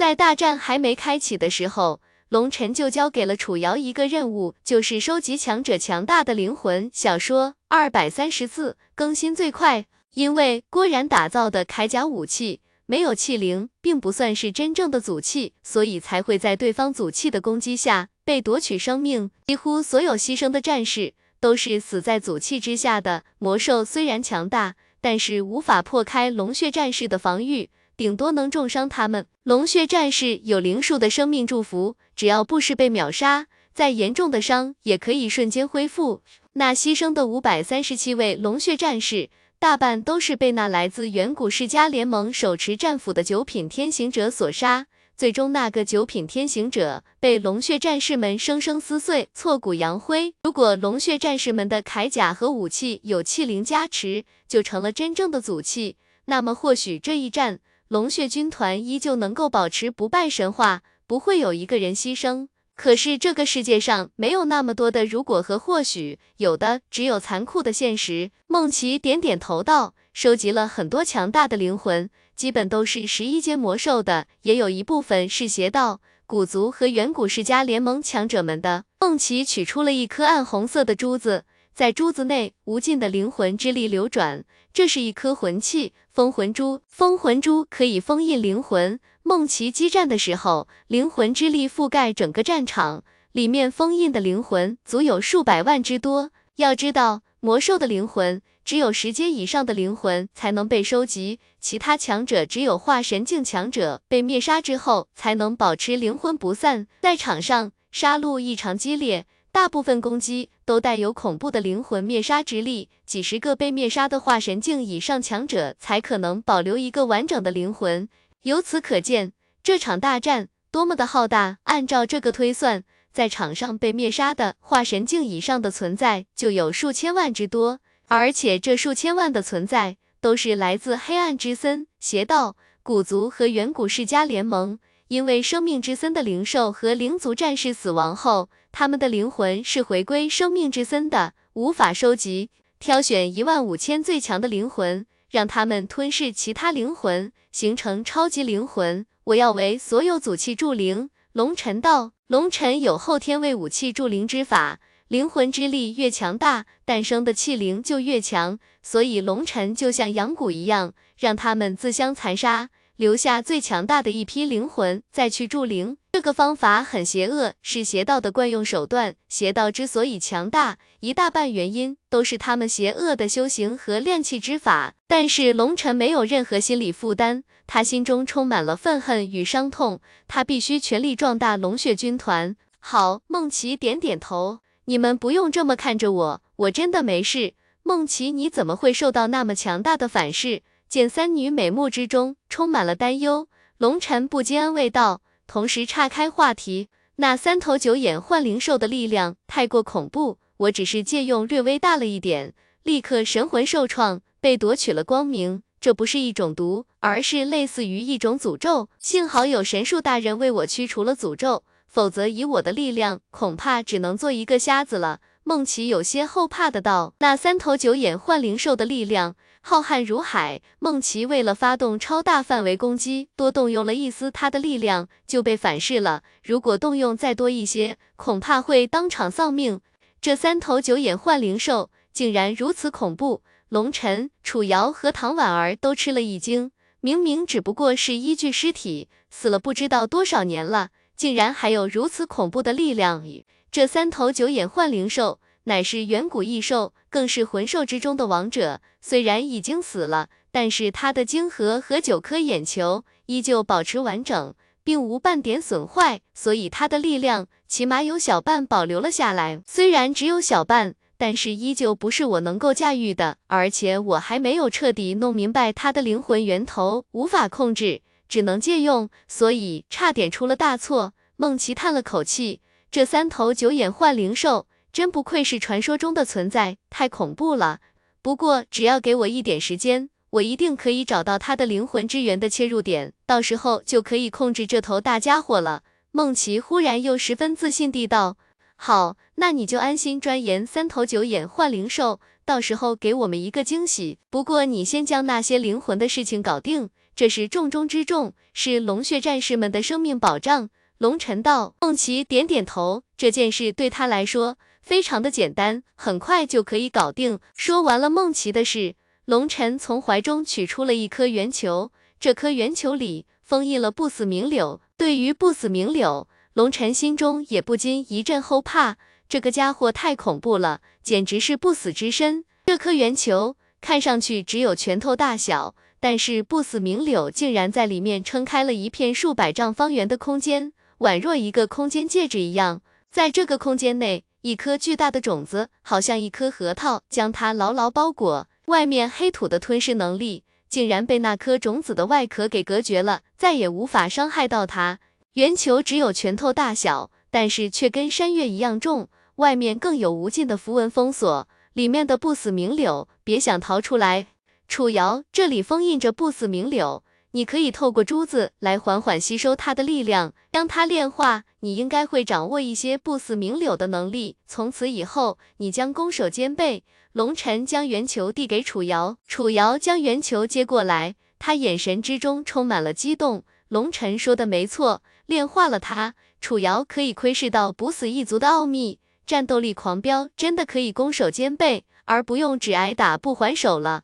在大战还没开启的时候，龙晨就交给了楚瑶一个任务，就是收集强者强大的灵魂。小说二百三十字更新最快，因为郭然打造的铠甲武器。没有气灵，并不算是真正的祖气，所以才会在对方祖气的攻击下被夺取生命。几乎所有牺牲的战士都是死在祖气之下的。魔兽虽然强大，但是无法破开龙血战士的防御，顶多能重伤他们。龙血战士有灵术的生命祝福，只要不是被秒杀，再严重的伤也可以瞬间恢复。那牺牲的五百三十七位龙血战士。大半都是被那来自远古世家联盟手持战斧的九品天行者所杀，最终那个九品天行者被龙血战士们生生撕碎，挫骨扬灰。如果龙血战士们的铠甲和武器有气灵加持，就成了真正的祖器，那么或许这一战龙血军团依旧能够保持不败神话，不会有一个人牺牲。可是这个世界上没有那么多的如果和或许，有的只有残酷的现实。梦琪点点头道：“收集了很多强大的灵魂，基本都是十一阶魔兽的，也有一部分是邪道、古族和远古世家联盟强者们的。”梦琪取出了一颗暗红色的珠子，在珠子内无尽的灵魂之力流转，这是一颗魂器，封魂珠。封魂珠可以封印灵魂。梦奇激战的时候，灵魂之力覆盖整个战场，里面封印的灵魂足有数百万之多。要知道，魔兽的灵魂只有十阶以上的灵魂才能被收集，其他强者只有化神境强者被灭杀之后才能保持灵魂不散。在场上，杀戮异常激烈，大部分攻击都带有恐怖的灵魂灭杀之力，几十个被灭杀的化神境以上强者才可能保留一个完整的灵魂。由此可见，这场大战多么的浩大。按照这个推算，在场上被灭杀的化神境以上的存在就有数千万之多，而且这数千万的存在都是来自黑暗之森、邪道、古族和远古世家联盟。因为生命之森的灵兽和灵族战士死亡后，他们的灵魂是回归生命之森的，无法收集。挑选一万五千最强的灵魂。让他们吞噬其他灵魂，形成超级灵魂。我要为所有祖器助灵。龙尘道，龙尘有后天为武器助灵之法，灵魂之力越强大，诞生的气灵就越强。所以龙尘就像养蛊一样，让他们自相残杀。留下最强大的一批灵魂，再去助灵。这个方法很邪恶，是邪道的惯用手段。邪道之所以强大，一大半原因都是他们邪恶的修行和炼气之法。但是龙尘没有任何心理负担，他心中充满了愤恨与伤痛。他必须全力壮大龙血军团。好，梦琪点点头。你们不用这么看着我，我真的没事。梦琪，你怎么会受到那么强大的反噬？见三女美目之中充满了担忧，龙晨不禁安慰道，同时岔开话题。那三头九眼幻灵兽的力量太过恐怖，我只是借用略微大了一点，立刻神魂受创，被夺取了光明。这不是一种毒，而是类似于一种诅咒。幸好有神树大人为我驱除了诅咒，否则以我的力量，恐怕只能做一个瞎子了。梦琪有些后怕的道，那三头九眼幻灵兽的力量。浩瀚如海，梦琪为了发动超大范围攻击，多动用了一丝他的力量，就被反噬了。如果动用再多一些，恐怕会当场丧命。这三头九眼幻灵兽竟然如此恐怖，龙晨、楚瑶和唐婉儿都吃了一惊。明明只不过是一具尸体，死了不知道多少年了，竟然还有如此恐怖的力量。这三头九眼幻灵兽。乃是远古异兽，更是魂兽之中的王者。虽然已经死了，但是他的晶核和九颗眼球依旧保持完整，并无半点损坏，所以他的力量起码有小半保留了下来。虽然只有小半，但是依旧不是我能够驾驭的。而且我还没有彻底弄明白他的灵魂源头，无法控制，只能借用，所以差点出了大错。梦琪叹了口气，这三头九眼幻灵兽。真不愧是传说中的存在，太恐怖了。不过只要给我一点时间，我一定可以找到他的灵魂之源的切入点，到时候就可以控制这头大家伙了。梦琪忽然又十分自信地道：“好，那你就安心钻研三头九眼幻灵兽，到时候给我们一个惊喜。不过你先将那些灵魂的事情搞定，这是重中之重，是龙血战士们的生命保障。龙晨道，梦琪点点头，这件事对他来说非常的简单，很快就可以搞定。说完了梦琪的事，龙晨从怀中取出了一颗圆球，这颗圆球里封印了不死明柳。对于不死明柳，龙晨心中也不禁一阵后怕，这个家伙太恐怖了，简直是不死之身。这颗圆球看上去只有拳头大小。但是不死明柳竟然在里面撑开了一片数百丈方圆的空间，宛若一个空间戒指一样。在这个空间内，一颗巨大的种子，好像一颗核桃，将它牢牢包裹。外面黑土的吞噬能力，竟然被那颗种子的外壳给隔绝了，再也无法伤害到它。圆球只有拳头大小，但是却跟山岳一样重，外面更有无尽的符文封锁，里面的不死明柳，别想逃出来。楚瑶，这里封印着不死明柳，你可以透过珠子来缓缓吸收它的力量，将它炼化，你应该会掌握一些不死明柳的能力。从此以后，你将攻守兼备。龙晨将圆球递给楚瑶，楚瑶将圆球接过来，他眼神之中充满了激动。龙晨说的没错，炼化了它，楚瑶可以窥视到不死一族的奥秘，战斗力狂飙，真的可以攻守兼备，而不用只挨打不还手了。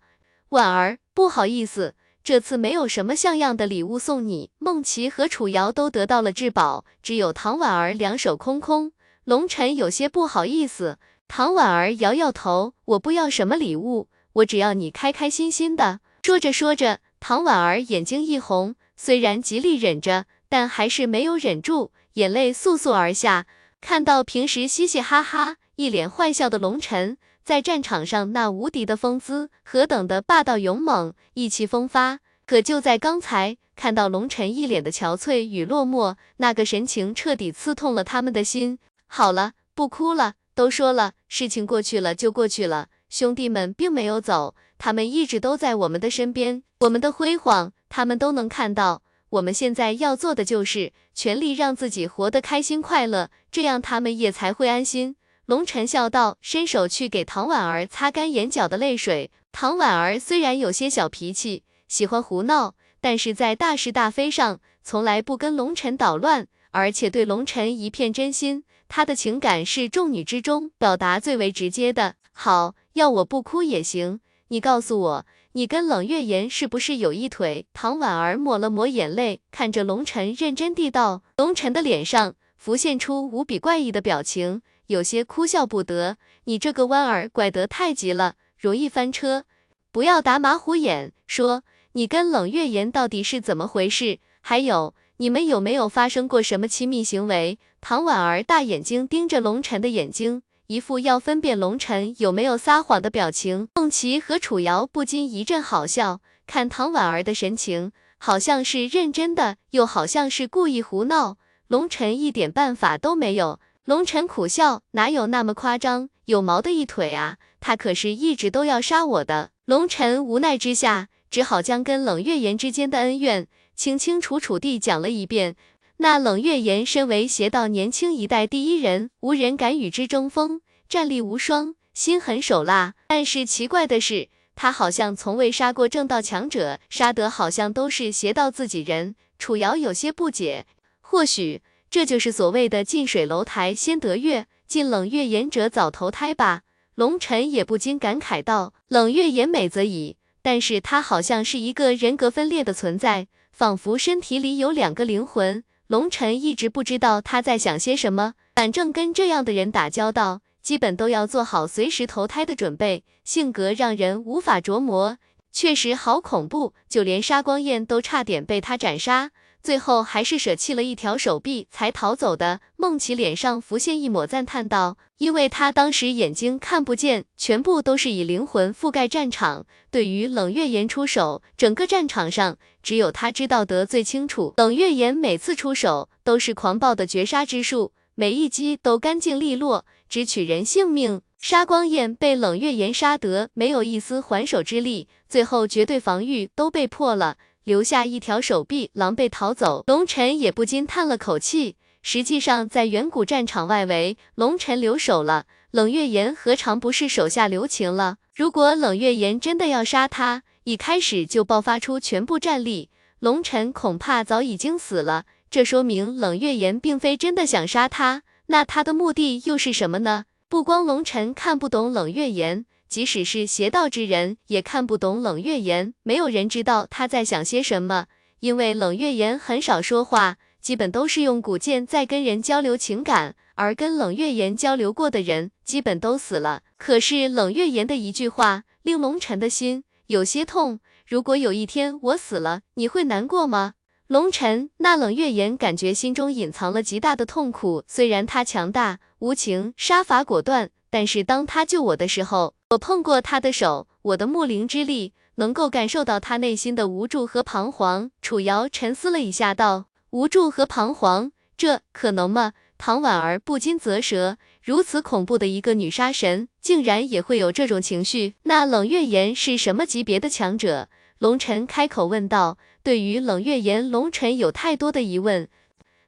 婉儿，不好意思，这次没有什么像样的礼物送你。孟琪和楚瑶都得到了至宝，只有唐婉儿两手空空。龙晨有些不好意思。唐婉儿摇摇头，我不要什么礼物，我只要你开开心心的。说着说着，唐婉儿眼睛一红，虽然极力忍着，但还是没有忍住，眼泪簌簌而下。看到平时嘻嘻哈哈、一脸坏笑的龙晨。在战场上那无敌的风姿，何等的霸道勇猛，意气风发。可就在刚才，看到龙晨一脸的憔悴与落寞，那个神情彻底刺痛了他们的心。好了，不哭了，都说了，事情过去了就过去了。兄弟们并没有走，他们一直都在我们的身边，我们的辉煌，他们都能看到。我们现在要做的就是全力让自己活得开心快乐，这样他们也才会安心。龙晨笑道，伸手去给唐婉儿擦干眼角的泪水。唐婉儿虽然有些小脾气，喜欢胡闹，但是在大是大非上从来不跟龙晨捣乱，而且对龙晨一片真心。她的情感是众女之中表达最为直接的。好，要我不哭也行。你告诉我，你跟冷月言是不是有一腿？唐婉儿抹了抹眼泪，看着龙晨，认真地道。龙晨的脸上浮现出无比怪异的表情。有些哭笑不得，你这个弯儿拐得太急了，容易翻车。不要打马虎眼，说你跟冷月言到底是怎么回事？还有，你们有没有发生过什么亲密行为？唐婉儿大眼睛盯着龙晨的眼睛，一副要分辨龙晨有没有撒谎的表情。孟琪和楚瑶不禁一阵好笑，看唐婉儿的神情，好像是认真的，又好像是故意胡闹。龙晨一点办法都没有。龙晨苦笑，哪有那么夸张？有毛的一腿啊！他可是一直都要杀我的。龙晨无奈之下，只好将跟冷月言之间的恩怨清清楚楚地讲了一遍。那冷月言身为邪道年轻一代第一人，无人敢与之争锋，战力无双，心狠手辣。但是奇怪的是，他好像从未杀过正道强者，杀得好像都是邪道自己人。楚瑶有些不解，或许。这就是所谓的近水楼台先得月，近冷月言者早投胎吧。龙晨也不禁感慨道：“冷月言美则已，但是他好像是一个人格分裂的存在，仿佛身体里有两个灵魂。龙晨一直不知道他在想些什么，反正跟这样的人打交道，基本都要做好随时投胎的准备，性格让人无法琢磨，确实好恐怖，就连杀光焰都差点被他斩杀。”最后还是舍弃了一条手臂才逃走的。孟琪脸上浮现一抹赞叹道：“因为他当时眼睛看不见，全部都是以灵魂覆盖战场。对于冷月岩出手，整个战场上只有他知道得最清楚。冷月岩每次出手都是狂暴的绝杀之术，每一击都干净利落，只取人性命。杀光焰被冷月岩杀得没有一丝还手之力，最后绝对防御都被破了。”留下一条手臂，狼狈逃走。龙尘也不禁叹了口气。实际上，在远古战场外围，龙尘留守了，冷月岩何尝不是手下留情了？如果冷月岩真的要杀他，一开始就爆发出全部战力，龙晨恐怕早已经死了。这说明冷月岩并非真的想杀他，那他的目的又是什么呢？不光龙晨看不懂冷月岩，即使是邪道之人也看不懂冷月言。没有人知道他在想些什么，因为冷月言很少说话，基本都是用古剑在跟人交流情感，而跟冷月言交流过的人基本都死了。可是冷月言的一句话，令龙晨的心有些痛。如果有一天我死了，你会难过吗？龙晨，那冷月言感觉心中隐藏了极大的痛苦。虽然他强大、无情、杀伐果断，但是当他救我的时候，我碰过他的手，我的木灵之力能够感受到他内心的无助和彷徨。楚瑶沉思了一下，道：“无助和彷徨，这可能吗？”唐婉儿不禁啧舌，如此恐怖的一个女杀神，竟然也会有这种情绪。那冷月岩是什么级别的强者？龙晨开口问道。对于冷月岩，龙晨有太多的疑问。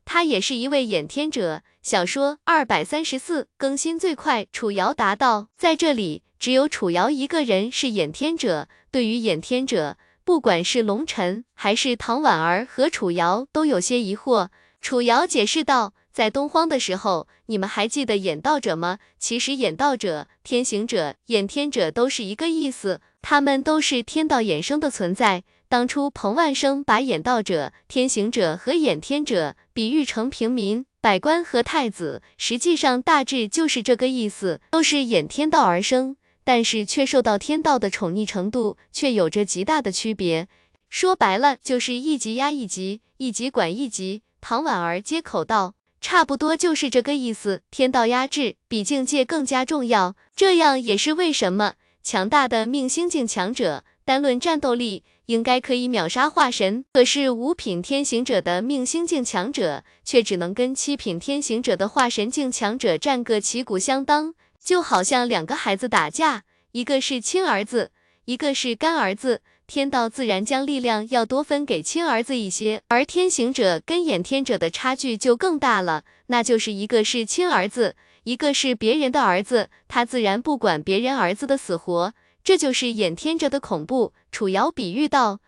他也是一位演天者。小说二百三十四更新最快。楚瑶答道：“在这里，只有楚瑶一个人是演天者。对于演天者，不管是龙晨还是唐婉儿和楚瑶，都有些疑惑。”楚瑶解释道：“在东荒的时候，你们还记得演道者吗？其实演道者、天行者、演天者都是一个意思，他们都是天道衍生的存在。”当初彭万生把演道者、天行者和演天者比喻成平民、百官和太子，实际上大致就是这个意思，都是演天道而生，但是却受到天道的宠溺程度却有着极大的区别。说白了，就是一级压一级，一级管一级。唐婉儿接口道：“差不多就是这个意思，天道压制比境界更加重要。这样也是为什么强大的命星境强者，单论战斗力。”应该可以秒杀化神，可是五品天行者的命星境强者，却只能跟七品天行者的化神境强者战个旗鼓相当，就好像两个孩子打架，一个是亲儿子，一个是干儿子，天道自然将力量要多分给亲儿子一些，而天行者跟演天者的差距就更大了，那就是一个是亲儿子，一个是别人的儿子，他自然不管别人儿子的死活。这就是演天者的恐怖。楚瑶比喻道：“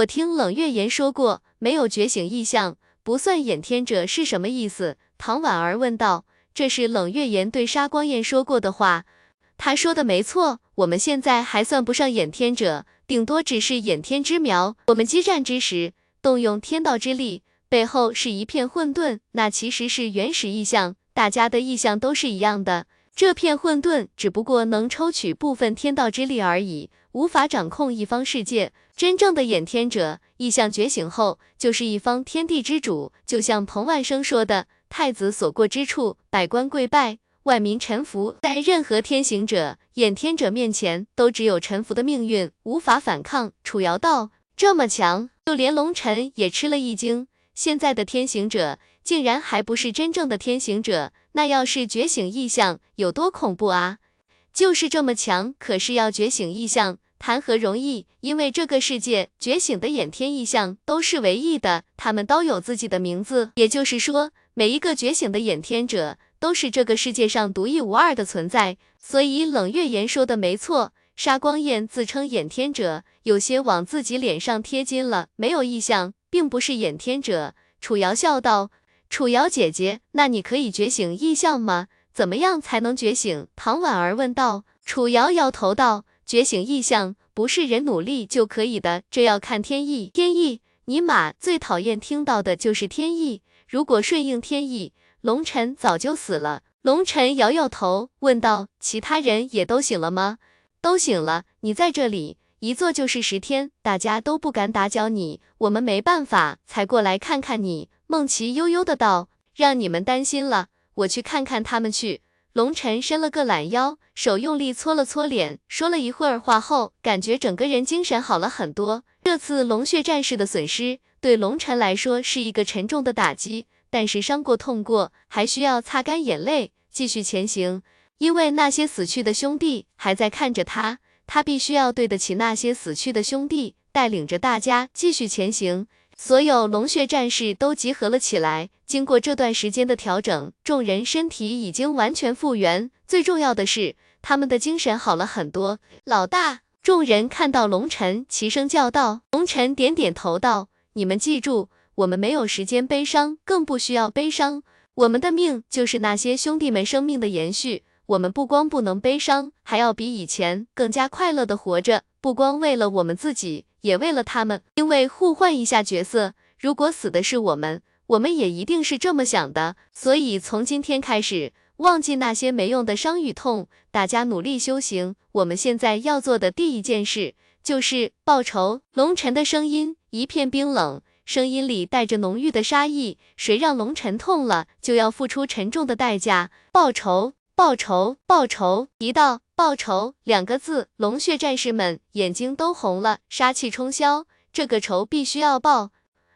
我听冷月言说过，没有觉醒意象不算演天者，是什么意思？”唐婉儿问道。这是冷月言对沙光彦说过的话。他说的没错，我们现在还算不上演天者，顶多只是演天之苗。我们激战之时，动用天道之力，背后是一片混沌，那其实是原始意象，大家的意象都是一样的。这片混沌只不过能抽取部分天道之力而已，无法掌控一方世界。真正的演天者，意象觉醒后，就是一方天地之主。就像彭万生说的：“太子所过之处，百官跪拜，万民臣服。”在任何天行者、演天者面前，都只有臣服的命运，无法反抗。楚瑶道：“这么强，就连龙尘也吃了一惊。现在的天行者，竟然还不是真正的天行者。”那要是觉醒异象有多恐怖啊？就是这么强，可是要觉醒异象谈何容易？因为这个世界觉醒的眼天异象都是唯一的，他们都有自己的名字。也就是说，每一个觉醒的眼天者都是这个世界上独一无二的存在。所以冷月言说的没错，沙光彦自称眼天者，有些往自己脸上贴金了。没有异象，并不是眼天者。楚瑶笑道。楚瑶姐姐，那你可以觉醒异象吗？怎么样才能觉醒？唐婉儿问道。楚瑶摇头道：“觉醒异象不是人努力就可以的，这要看天意。天意，尼玛最讨厌听到的就是天意。如果顺应天意，龙尘早就死了。”龙尘摇摇头，问道：“其他人也都醒了吗？”都醒了。你在这里一坐就是十天，大家都不敢打搅你，我们没办法才过来看看你。梦琪悠悠的道：“让你们担心了，我去看看他们去。”龙晨伸了个懒腰，手用力搓了搓脸，说了一会儿话后，感觉整个人精神好了很多。这次龙血战士的损失对龙晨来说是一个沉重的打击，但是伤过痛过，还需要擦干眼泪，继续前行。因为那些死去的兄弟还在看着他，他必须要对得起那些死去的兄弟，带领着大家继续前行。所有龙血战士都集合了起来。经过这段时间的调整，众人身体已经完全复原。最重要的是，他们的精神好了很多。老大，众人看到龙尘，齐声叫道。龙尘点点头道：“你们记住，我们没有时间悲伤，更不需要悲伤。我们的命就是那些兄弟们生命的延续。我们不光不能悲伤，还要比以前更加快乐的活着。不光为了我们自己，也为了他们。因为互换一下角色，如果死的是我们，我们也一定是这么想的。所以从今天开始，忘记那些没用的伤与痛，大家努力修行。我们现在要做的第一件事就是报仇。龙尘的声音一片冰冷。声音里带着浓郁的杀意，谁让龙尘痛了，就要付出沉重的代价。报仇，报仇，报仇！一到报仇两个字，龙血战士们眼睛都红了，杀气冲霄，这个仇必须要报。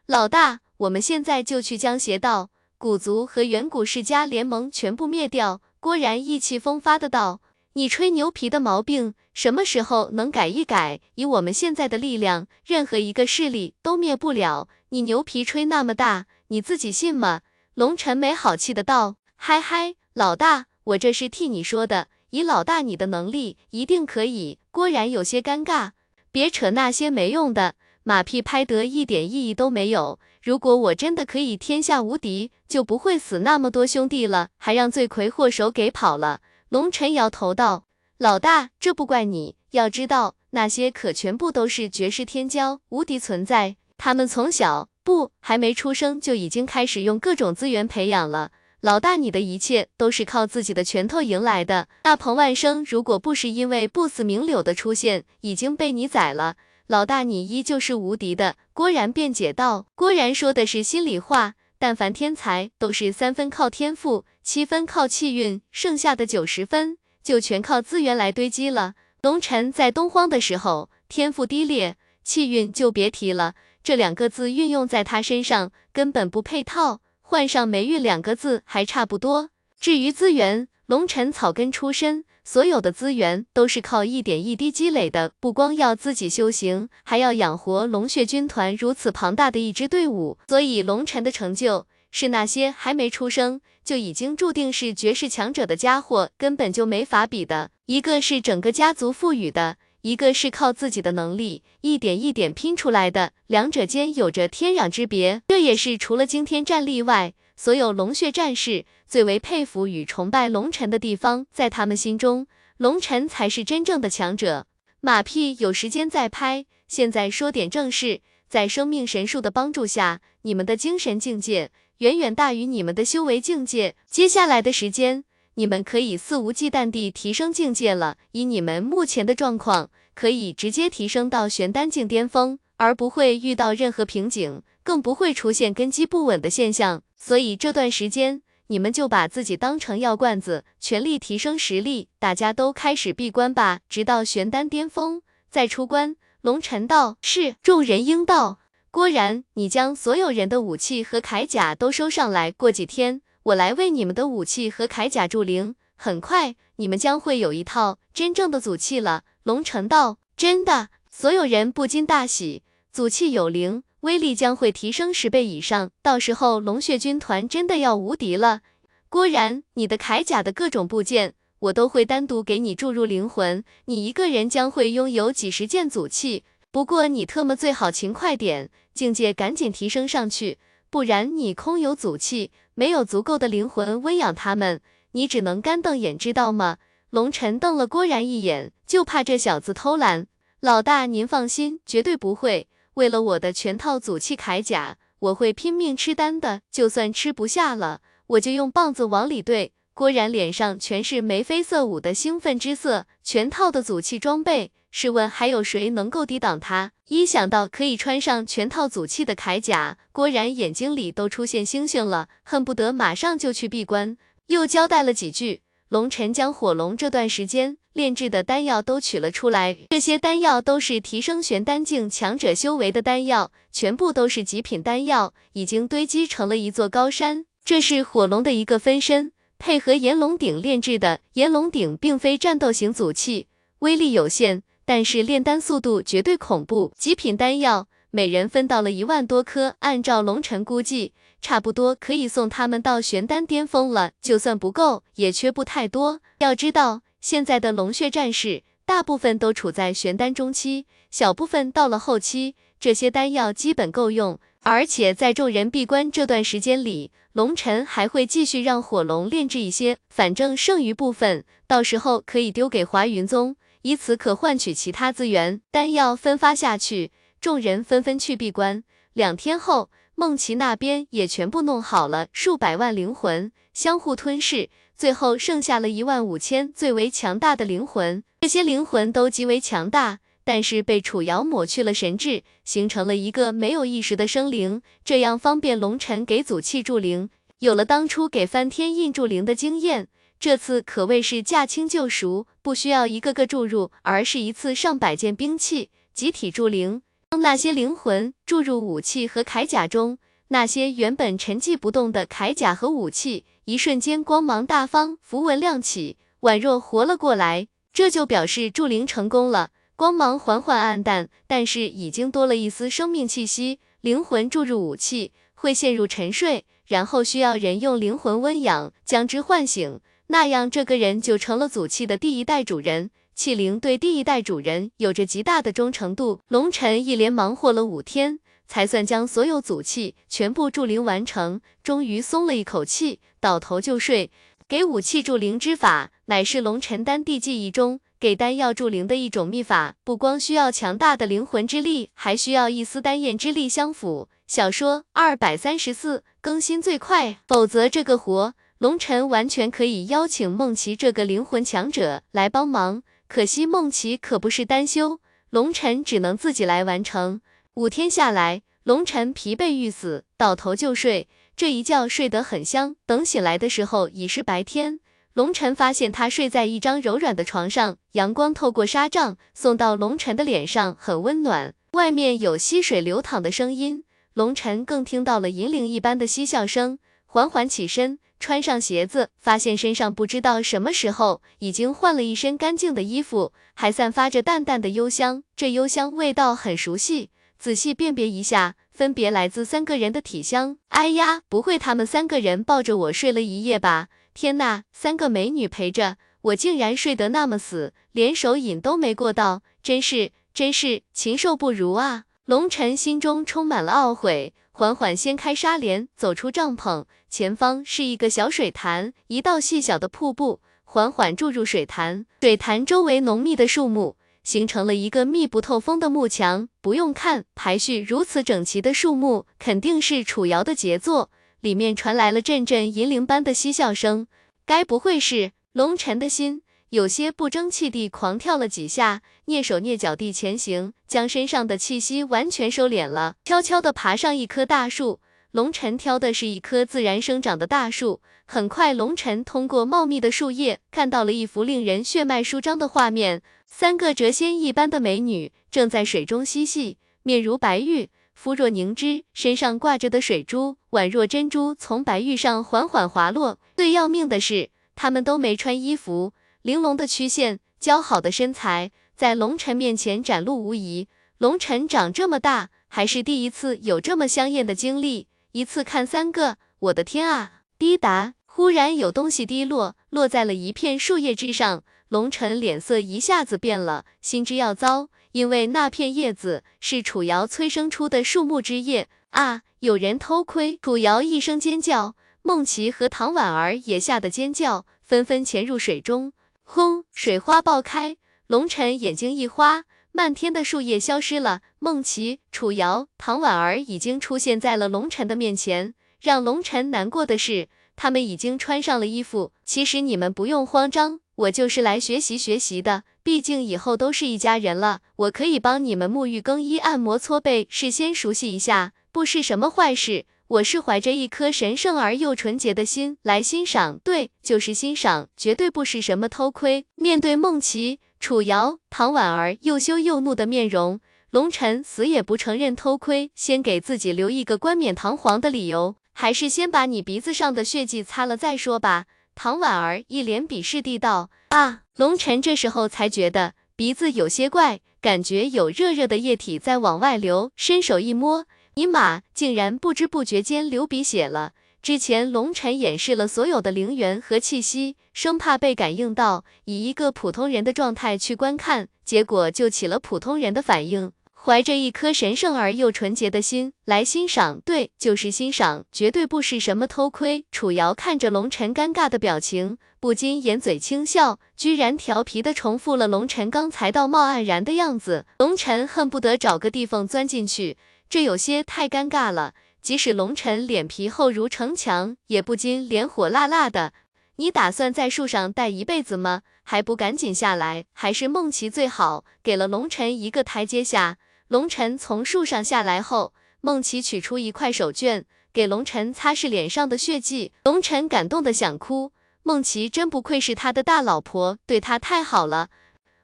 老大，我们现在就去将邪道、古族和远古世家联盟全部灭掉。郭然意气风发的道。你吹牛皮的毛病什么时候能改一改？以我们现在的力量，任何一个势力都灭不了。你牛皮吹那么大，你自己信吗？龙尘没好气的道。嗨嗨，老大，我这是替你说的，以老大你的能力，一定可以。郭然有些尴尬，别扯那些没用的马屁，拍得一点意义都没有。如果我真的可以天下无敌，就不会死那么多兄弟了，还让罪魁祸首给跑了。龙尘摇头道：“老大，这不怪你。要知道，那些可全部都是绝世天骄，无敌存在。他们从小不还没出生就已经开始用各种资源培养了。老大，你的一切都是靠自己的拳头赢来的。那彭万生，如果不是因为不死名柳的出现，已经被你宰了。老大，你依旧是无敌的。”郭然辩解道。郭然说的是心里话。但凡天才，都是三分靠天赋，七分靠气运，剩下的九十分就全靠资源来堆积了。龙尘在东荒的时候，天赋低劣，气运就别提了，这两个字运用在他身上根本不配套，换上霉运两个字还差不多。至于资源，龙尘草根出身。所有的资源都是靠一点一滴积累的，不光要自己修行，还要养活龙血军团如此庞大的一支队伍。所以龙尘的成就，是那些还没出生就已经注定是绝世强者的家伙根本就没法比的。一个是整个家族赋予的，一个是靠自己的能力一点一点拼出来的，两者间有着天壤之别。这也是除了惊天战力外。所有龙血战士最为佩服与崇拜龙尘的地方，在他们心中，龙尘才是真正的强者。马屁有时间再拍，现在说点正事。在生命神术的帮助下，你们的精神境界远远大于你们的修为境界。接下来的时间，你们可以肆无忌惮地提升境界了。以你们目前的状况，可以直接提升到玄丹境巅峰，而不会遇到任何瓶颈。更不会出现根基不稳的现象，所以这段时间你们就把自己当成药罐子，全力提升实力。大家都开始闭关吧，直到玄丹巅峰再出关。龙尘道是，众人应道。郭然，你将所有人的武器和铠甲都收上来，过几天我来为你们的武器和铠甲铸灵。很快，你们将会有一套真正的祖器了。龙晨道，真的？所有人不禁大喜，祖器有灵。威力将会提升十倍以上，到时候龙血军团真的要无敌了。郭然，你的铠甲的各种部件，我都会单独给你注入灵魂，你一个人将会拥有几十件祖器。不过你特么最好勤快点，境界赶紧提升上去，不然你空有祖器，没有足够的灵魂温养他们，你只能干瞪眼，知道吗？龙尘瞪了郭然一眼，就怕这小子偷懒。老大您放心，绝对不会。为了我的全套祖器铠甲，我会拼命吃丹的，就算吃不下了，我就用棒子往里怼。郭然脸上全是眉飞色舞的兴奋之色，全套的祖器装备，试问还有谁能够抵挡他？一想到可以穿上全套祖器的铠甲，郭然眼睛里都出现星星了，恨不得马上就去闭关。又交代了几句，龙尘将火龙这段时间。炼制的丹药都取了出来，这些丹药都是提升玄丹境强者修为的丹药，全部都是极品丹药，已经堆积成了一座高山。这是火龙的一个分身，配合炎龙鼎炼制的。炎龙鼎并非战斗型祖器，威力有限，但是炼丹速度绝对恐怖。极品丹药每人分到了一万多颗，按照龙尘估计，差不多可以送他们到玄丹巅峰了。就算不够，也缺不太多。要知道。现在的龙血战士大部分都处在玄丹中期，小部分到了后期，这些丹药基本够用。而且在众人闭关这段时间里，龙晨还会继续让火龙炼制一些，反正剩余部分到时候可以丢给华云宗，以此可换取其他资源。丹药分发下去，众人纷纷去闭关。两天后，梦琪那边也全部弄好了，数百万灵魂相互吞噬，最后剩下了一万五千最为强大的灵魂。这些灵魂都极为强大。但是被楚瑶抹去了神智，形成了一个没有意识的生灵，这样方便龙尘给祖气铸灵。有了当初给翻天印铸灵的经验，这次可谓是驾轻就熟，不需要一个个注入，而是一次上百件兵器集体注灵。当那些灵魂注入武器和铠甲中，那些原本沉寂不动的铠甲和武器，一瞬间光芒大放，符文亮起，宛若活了过来。这就表示铸灵成功了。光芒缓缓暗淡，但是已经多了一丝生命气息。灵魂注入武器会陷入沉睡，然后需要人用灵魂温养将之唤醒，那样这个人就成了祖气的第一代主人。气灵对第一代主人有着极大的忠诚度。龙尘一连忙活了五天，才算将所有祖气全部铸灵完成，终于松了一口气，倒头就睡。给武器铸灵之法，乃是龙尘丹地记忆中。给丹药铸灵的一种秘法，不光需要强大的灵魂之力，还需要一丝丹焰之力相辅。小说二百三十四更新最快，否则这个活龙尘完全可以邀请梦琪这个灵魂强者来帮忙。可惜梦琪可不是单修，龙尘只能自己来完成。五天下来，龙尘疲惫欲死，倒头就睡。这一觉睡得很香，等醒来的时候已是白天。龙晨发现他睡在一张柔软的床上，阳光透过纱帐送到龙晨的脸上，很温暖。外面有溪水流淌的声音，龙晨更听到了银铃一般的嬉笑声。缓缓起身，穿上鞋子，发现身上不知道什么时候已经换了一身干净的衣服，还散发着淡淡的幽香。这幽香味道很熟悉，仔细辨别一下，分别来自三个人的体香。哎呀，不会他们三个人抱着我睡了一夜吧？天呐，三个美女陪着我，竟然睡得那么死，连手瘾都没过到，真是真是禽兽不如啊！龙晨心中充满了懊悔，缓缓掀开纱帘，走出帐篷，前方是一个小水潭，一道细小的瀑布缓缓注入水潭，水潭周围浓密的树木形成了一个密不透风的幕墙，不用看，排序如此整齐的树木，肯定是楚瑶的杰作。里面传来了阵阵银铃般的嬉笑声，该不会是龙尘的心有些不争气地狂跳了几下，蹑手蹑脚地前行，将身上的气息完全收敛了，悄悄地爬上一棵大树。龙尘挑的是一棵自然生长的大树，很快，龙尘通过茂密的树叶看到了一幅令人血脉舒张的画面，三个谪仙一般的美女正在水中嬉戏，面如白玉。肤若凝脂，身上挂着的水珠宛若珍珠，从白玉上缓缓滑落。最要命的是，她们都没穿衣服，玲珑的曲线，姣好的身材，在龙尘面前展露无遗。龙尘长这么大，还是第一次有这么香艳的经历，一次看三个，我的天啊！滴答，忽然有东西滴落，落在了一片树叶之上。龙尘脸色一下子变了，心知要糟。因为那片叶子是楚瑶催生出的树木之叶啊！有人偷窥！楚瑶一声尖叫，梦琪和唐婉儿也吓得尖叫，纷纷潜入水中。轰！水花爆开，龙晨眼睛一花，漫天的树叶消失了。梦琪、楚瑶、唐婉儿已经出现在了龙晨的面前。让龙晨难过的是，他们已经穿上了衣服。其实你们不用慌张，我就是来学习学习的。毕竟以后都是一家人了，我可以帮你们沐浴、更衣、按摩、搓背，事先熟悉一下，不是什么坏事。我是怀着一颗神圣而又纯洁的心来欣赏，对，就是欣赏，绝对不是什么偷窥。面对孟琪、楚瑶、唐婉儿又羞又怒的面容，龙晨死也不承认偷窥，先给自己留一个冠冕堂皇的理由，还是先把你鼻子上的血迹擦了再说吧。唐婉儿一脸鄙视地道：“啊！”龙晨这时候才觉得鼻子有些怪，感觉有热热的液体在往外流，伸手一摸，尼玛，竟然不知不觉间流鼻血了。之前龙晨掩饰了所有的灵源和气息，生怕被感应到，以一个普通人的状态去观看，结果就起了普通人的反应。怀着一颗神圣而又纯洁的心来欣赏，对，就是欣赏，绝对不是什么偷窥。楚瑶看着龙晨尴尬的表情，不禁掩嘴轻笑，居然调皮的重复了龙晨刚才道貌岸然的样子。龙晨恨不得找个地缝钻进去，这有些太尴尬了。即使龙晨脸皮厚如城墙，也不禁脸火辣辣的。你打算在树上待一辈子吗？还不赶紧下来！还是梦琪最好。给了龙晨一个台阶下。龙晨从树上下来后，梦琪取出一块手绢，给龙晨擦拭脸上的血迹。龙晨感动的想哭，梦琪真不愧是他的大老婆，对他太好了。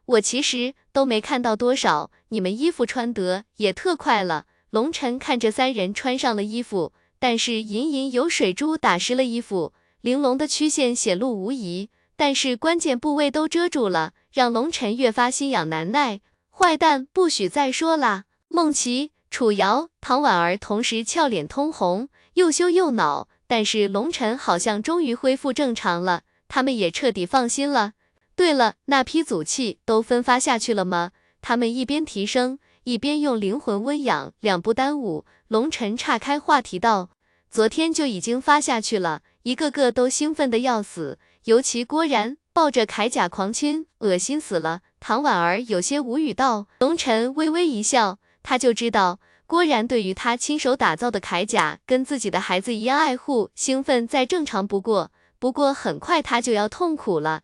我其实都没看到多少，你们衣服穿得也特快了。龙晨看着三人穿上了衣服，但是隐隐有水珠打湿了衣服，玲珑的曲线显露无遗，但是关键部位都遮住了，让龙晨越发心痒难耐。坏蛋，不许再说啦！梦琪、楚瑶、唐婉儿同时俏脸通红，又羞又恼。但是龙晨好像终于恢复正常了，他们也彻底放心了。对了，那批祖气都分发下去了吗？他们一边提升，一边用灵魂温养，两不耽误。龙晨岔开话题道：“昨天就已经发下去了，一个个都兴奋的要死，尤其郭然。”抱着铠甲狂亲，恶心死了。唐婉儿有些无语道。龙晨微微一笑，他就知道郭然对于他亲手打造的铠甲，跟自己的孩子一样爱护，兴奋再正常不过。不过很快他就要痛苦了。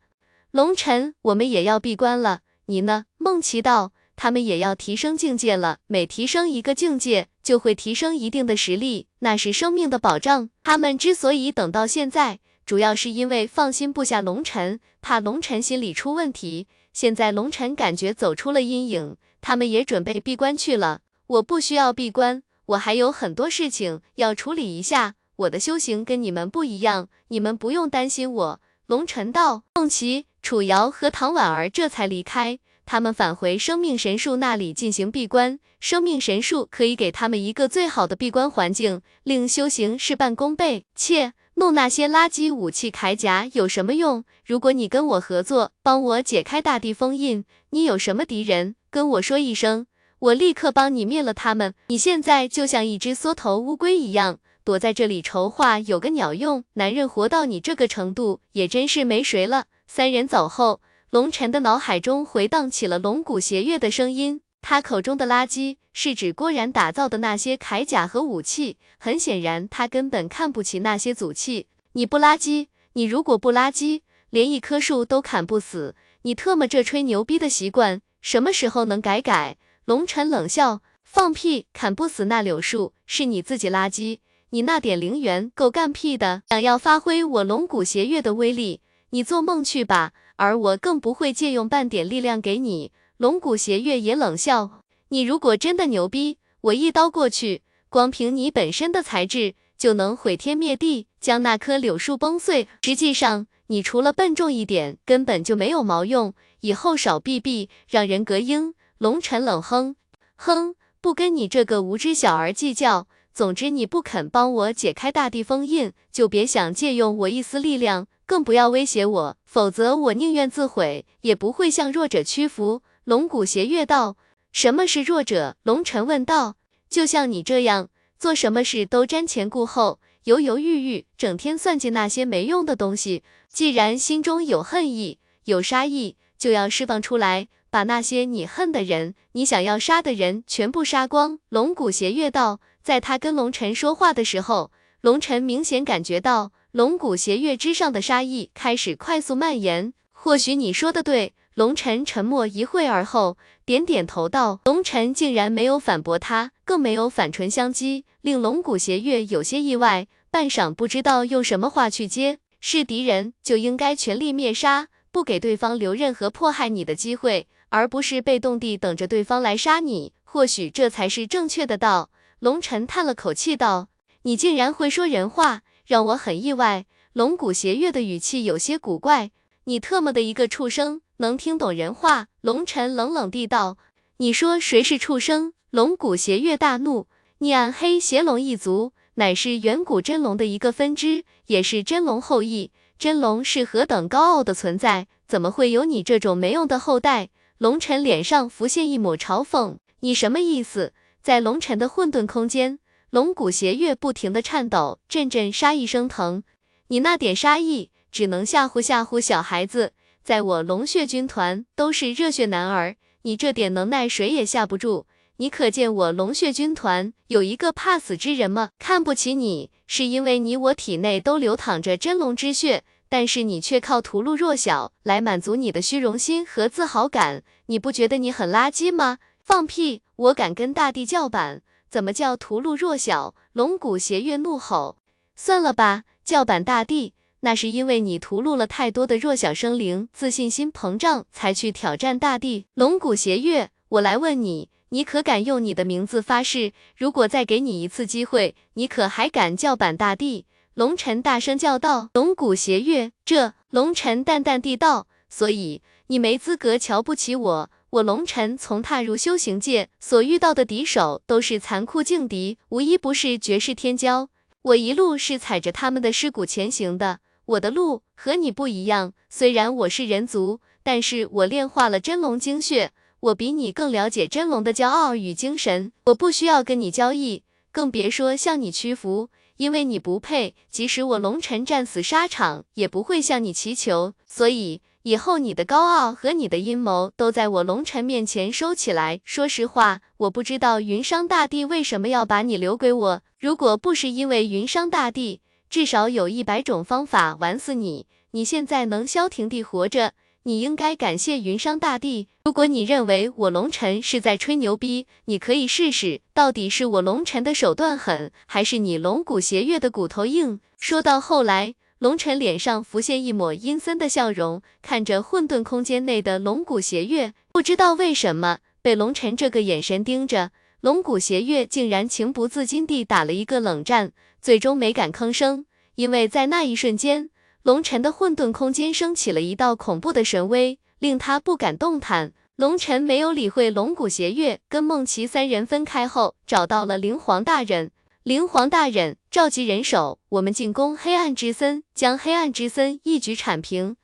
龙晨，我们也要闭关了，你呢？梦琪道。他们也要提升境界了，每提升一个境界，就会提升一定的实力，那是生命的保障。他们之所以等到现在。主要是因为放心不下龙晨，怕龙晨心里出问题。现在龙晨感觉走出了阴影，他们也准备闭关去了。我不需要闭关，我还有很多事情要处理一下。我的修行跟你们不一样，你们不用担心我。龙晨道，孟琪、楚瑶和唐婉儿这才离开，他们返回生命神树那里进行闭关。生命神树可以给他们一个最好的闭关环境，令修行事半功倍。切。弄那些垃圾武器铠甲有什么用？如果你跟我合作，帮我解开大地封印，你有什么敌人，跟我说一声，我立刻帮你灭了他们。你现在就像一只缩头乌龟一样，躲在这里筹划有个鸟用。男人活到你这个程度，也真是没谁了。三人走后，龙晨的脑海中回荡起了龙骨邪月的声音。他口中的垃圾是指郭然打造的那些铠甲和武器，很显然他根本看不起那些祖器。你不垃圾，你如果不垃圾，连一棵树都砍不死，你特么这吹牛逼的习惯什么时候能改改？龙晨冷笑，放屁，砍不死那柳树是你自己垃圾，你那点灵元够干屁的？想要发挥我龙骨邪月的威力，你做梦去吧！而我更不会借用半点力量给你。龙骨邪月也冷笑：“你如果真的牛逼，我一刀过去，光凭你本身的材质就能毁天灭地，将那棵柳树崩碎。实际上，你除了笨重一点，根本就没有毛用。以后少避避，让人隔音。”龙尘冷哼：“哼，不跟你这个无知小儿计较。总之，你不肯帮我解开大地封印，就别想借用我一丝力量，更不要威胁我，否则我宁愿自毁，也不会向弱者屈服。”龙骨邪月道：“什么是弱者？”龙尘问道。“就像你这样，做什么事都瞻前顾后，犹犹豫豫，整天算计那些没用的东西。既然心中有恨意、有杀意，就要释放出来，把那些你恨的人、你想要杀的人全部杀光。”龙骨邪月道。在他跟龙尘说话的时候，龙尘明显感觉到龙骨邪月之上的杀意开始快速蔓延。或许你说的对。龙晨沉默一会儿后，点点头道：“龙晨竟然没有反驳他，更没有反唇相讥，令龙骨邪月有些意外。半晌不知道用什么话去接。是敌人就应该全力灭杀，不给对方留任何迫害你的机会，而不是被动地等着对方来杀你。或许这才是正确的道。”龙晨叹了口气道：“你竟然会说人话，让我很意外。”龙骨邪月的语气有些古怪：“你特么的一个畜生！”能听懂人话？龙尘冷冷地道：“你说谁是畜生？”龙骨邪月大怒：“你暗黑邪龙一族乃是远古真龙的一个分支，也是真龙后裔。真龙是何等高傲的存在，怎么会有你这种没用的后代？”龙尘脸上浮现一抹嘲讽：“你什么意思？在龙尘的混沌空间，龙骨邪月不停的颤抖，阵阵杀意升腾。你那点杀意，只能吓唬吓唬小孩子。在我龙血军团，都是热血男儿，你这点能耐，谁也吓不住。你可见我龙血军团有一个怕死之人吗？看不起你，是因为你我体内都流淌着真龙之血，但是你却靠屠戮弱小来满足你的虚荣心和自豪感。你不觉得你很垃圾吗？放屁！我敢跟大地叫板，怎么叫屠戮弱小？龙骨邪月怒吼。算了吧，叫板大地，那是因为你屠戮了太多的弱小生灵，自信心膨胀才去挑战大地。龙骨邪月，我来问你。你可敢用你的名字发誓？如果再给你一次机会，你可还敢叫板大地？龙尘大声叫道。龙骨邪月，这龙尘淡淡地道。所以你没资格瞧不起我。我龙尘从踏入修行界，所遇到的敌手都是残酷劲敌，无一不是绝世天骄。我一路是踩着他们的尸骨前行的。我的路和你不一样，虽然我是人族，但是我炼化了真龙精血。我比你更了解真龙的骄傲与精神，我不需要跟你交易，更别说向你屈服，因为你不配。即使我龙尘战死沙场，也不会向你祈求。所以以后你的高傲和你的阴谋，都在我龙尘面前收起来。说实话，我不知道云商大帝为什么要把你留给我。如果不是因为云商大帝，至少有一百种方法玩死你。你现在能消停地活着。你应该感谢云商大帝。如果你认为我龙尘是在吹牛逼，你可以试试，到底是我龙尘的手段狠，还是你龙骨邪月的骨头硬？说到后来，龙尘脸上浮现一抹阴森的笑容，看着混沌空间内的龙骨邪月，不知道为什么被龙尘这个眼神盯着，龙骨邪月竟然情不自禁地打了一个冷战，最终没敢吭声，因为在那一瞬间。龙尘的混沌空间升起了一道恐怖的神威，令他不敢动弹。龙尘没有理会龙骨邪月，跟梦琪三人分开后，找到了灵皇大人。灵皇大人，召集人手，我们进攻黑暗之森，将黑暗之森一举铲平。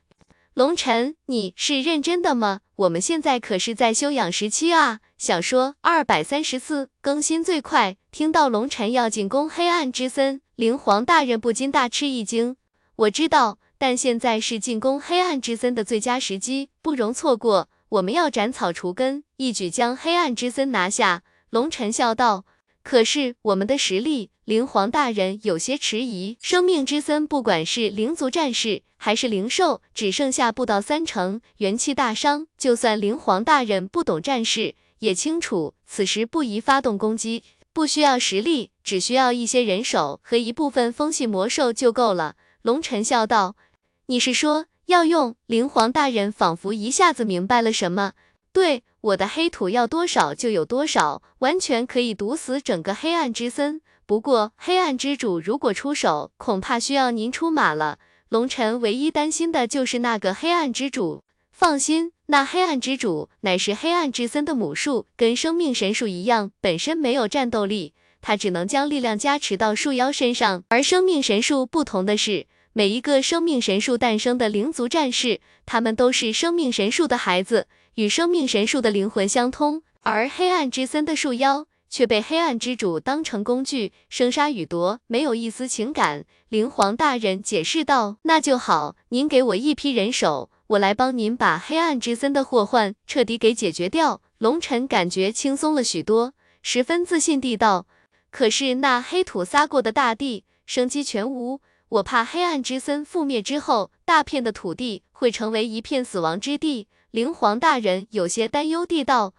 龙尘，你是认真的吗？我们现在可是在休养时期啊！小说二百三十四更新最快。听到龙尘要进攻黑暗之森，灵皇大人不禁大吃一惊。我知道，但现在是进攻黑暗之森的最佳时机，不容错过。我们要斩草除根，一举将黑暗之森拿下。龙尘笑道。可是我们的实力，灵皇大人有些迟疑。生命之森不管是灵族战士还是灵兽，只剩下不到三成，元气大伤。就算灵皇大人不懂战事，也清楚此时不宜发动攻击，不需要实力，只需要一些人手和一部分风系魔兽就够了。龙尘笑道：“你是说要用？”灵皇大人仿佛一下子明白了什么。对，我的黑土要多少就有多少，完全可以毒死整个黑暗之森。不过黑暗之主如果出手，恐怕需要您出马了。龙尘唯一担心的就是那个黑暗之主。放心，那黑暗之主乃是黑暗之森的母树，跟生命神树一样，本身没有战斗力，它只能将力量加持到树妖身上。而生命神树不同的是。每一个生命神树诞生的灵族战士，他们都是生命神树的孩子，与生命神树的灵魂相通。而黑暗之森的树妖却被黑暗之主当成工具，生杀予夺，没有一丝情感。灵皇大人解释道：“那就好，您给我一批人手，我来帮您把黑暗之森的祸患彻底给解决掉。”龙尘感觉轻松了许多，十分自信地道：“可是那黑土撒过的大地，生机全无。”我怕黑暗之森覆灭之后，大片的土地会成为一片死亡之地。灵皇大人有些担忧地道：“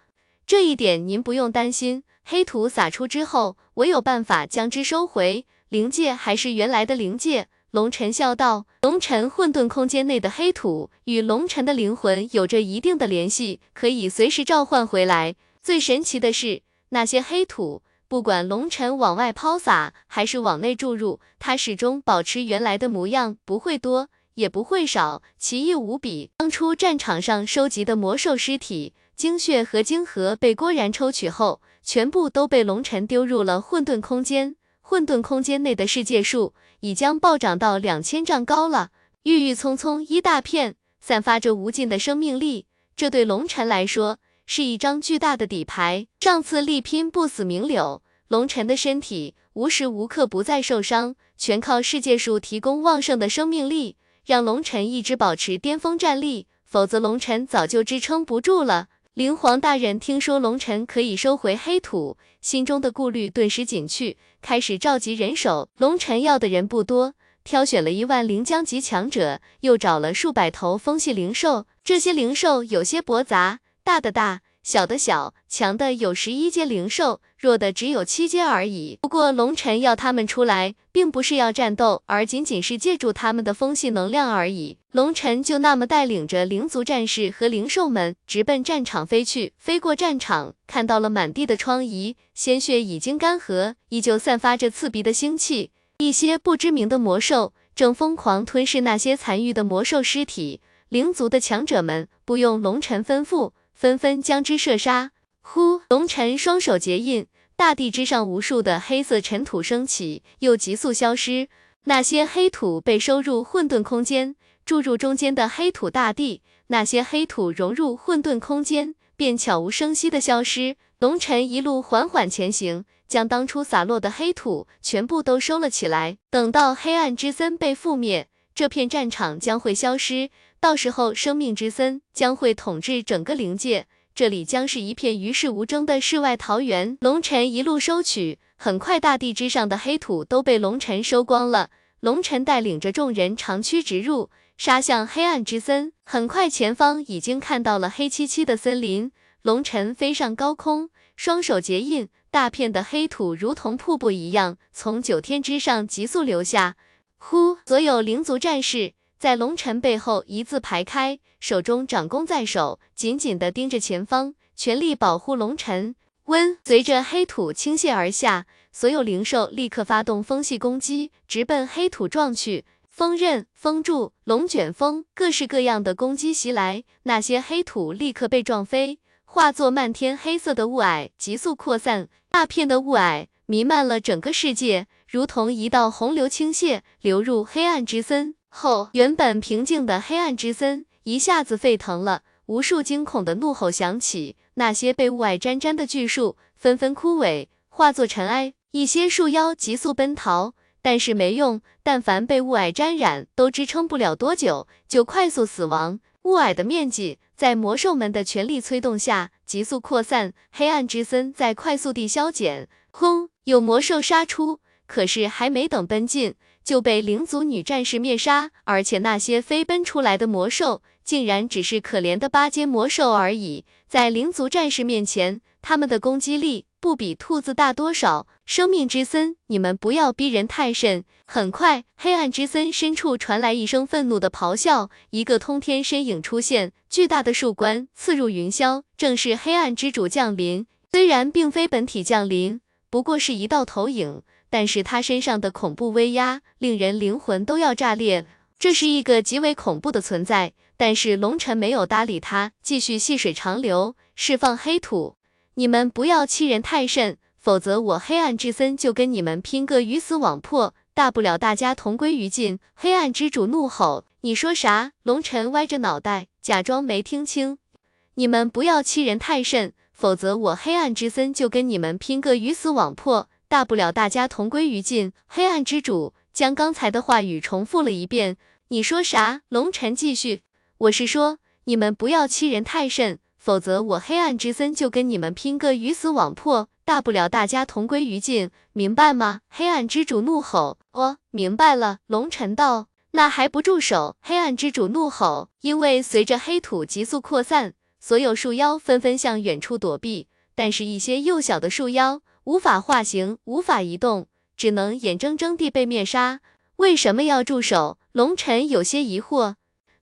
这一点您不用担心，黑土撒出之后，我有办法将之收回。灵界还是原来的灵界。”龙尘笑道：“龙尘混沌空间内的黑土与龙尘的灵魂有着一定的联系，可以随时召唤回来。最神奇的是，那些黑土。”不管龙尘往外抛洒，还是往内注入，它始终保持原来的模样，不会多，也不会少，奇异无比。当初战场上收集的魔兽尸体、精血和晶核被郭然抽取后，全部都被龙尘丢入了混沌空间。混沌空间内的世界树已将暴涨到两千丈高了，郁郁葱葱一大片，散发着无尽的生命力。这对龙尘来说，是一张巨大的底牌。上次力拼不死明柳，龙晨的身体无时无刻不在受伤，全靠世界树提供旺盛的生命力，让龙晨一直保持巅峰战力，否则龙晨早就支撑不住了。灵皇大人听说龙晨可以收回黑土，心中的顾虑顿时减去，开始召集人手。龙晨要的人不多。挑选了一万灵将级强者，又找了数百头风系灵兽。这些灵兽有些驳杂，大的大，小的小，强的有十一阶灵兽，弱的只有七阶而已。不过龙尘要他们出来，并不是要战斗，而仅仅是借助他们的风系能量而已。龙尘就那么带领着灵族战士和灵兽们，直奔战场飞去。飞过战场，看到了满地的疮痍，鲜血已经干涸，依旧散发着刺鼻的腥气。一些不知名的魔兽正疯狂吞噬那些残余的魔兽尸体，灵族的强者们不用龙尘吩咐，纷纷将之射杀。呼，龙尘双手结印，大地之上无数的黑色尘土升起，又急速消失。那些黑土被收入混沌空间，注入中间的黑土大地。那些黑土融入混沌空间，便悄无声息的消失。龙尘一路缓缓前行。将当初洒落的黑土全部都收了起来。等到黑暗之森被覆灭，这片战场将会消失。到时候，生命之森将会统治整个灵界，这里将是一片与世无争的世外桃源。龙尘一路收取，很快大地之上的黑土都被龙尘收光了。龙尘带领着众人长驱直入，杀向黑暗之森。很快，前方已经看到了黑漆漆的森林。龙尘飞上高空，双手结印。大片的黑土如同瀑布一样从九天之上急速流下。呼！所有灵族战士在龙尘背后一字排开，手中掌弓在手，紧紧地盯着前方，全力保护龙尘。温！随着黑土倾泻而下，所有灵兽立刻发动风系攻击，直奔黑土撞去。风刃、风柱、龙卷风，各式各样的攻击袭来，那些黑土立刻被撞飞。化作漫天黑色的雾霭，急速扩散，大片的雾霭弥漫了整个世界，如同一道洪流倾泻，流入黑暗之森后，原本平静的黑暗之森一下子沸腾了，无数惊恐的怒吼响起，那些被雾霭沾沾的巨树纷纷枯萎，化作尘埃，一些树妖急速奔逃，但是没用，但凡被雾霭沾染，都支撑不了多久，就快速死亡。雾霭的面积。在魔兽们的全力催动下，急速扩散。黑暗之森在快速地消减。轰！有魔兽杀出，可是还没等奔进，就被灵族女战士灭杀。而且那些飞奔出来的魔兽，竟然只是可怜的八阶魔兽而已。在灵族战士面前，他们的攻击力。不比兔子大多少。生命之森，你们不要逼人太甚。很快，黑暗之森深处传来一声愤怒的咆哮，一个通天身影出现，巨大的树冠刺入云霄，正是黑暗之主降临。虽然并非本体降临，不过是一道投影，但是他身上的恐怖威压，令人灵魂都要炸裂。这是一个极为恐怖的存在，但是龙尘没有搭理他，继续细水长流，释放黑土。你们不要欺人太甚，否则我黑暗之森就跟你们拼个鱼死网破，大不了大家同归于尽。黑暗之主怒吼：“你说啥？”龙尘歪着脑袋，假装没听清。你们不要欺人太甚，否则我黑暗之森就跟你们拼个鱼死网破，大不了大家同归于尽。黑暗之主将刚才的话语重复了一遍。你说啥？龙尘继续：“我是说，你们不要欺人太甚。”否则我黑暗之森就跟你们拼个鱼死网破，大不了大家同归于尽，明白吗？黑暗之主怒吼。哦，明白了。龙尘道，那还不住手！黑暗之主怒吼，因为随着黑土急速扩散，所有树妖纷纷向远处躲避，但是一些幼小的树妖无法化形，无法移动，只能眼睁睁地被灭杀。为什么要住手？龙尘有些疑惑。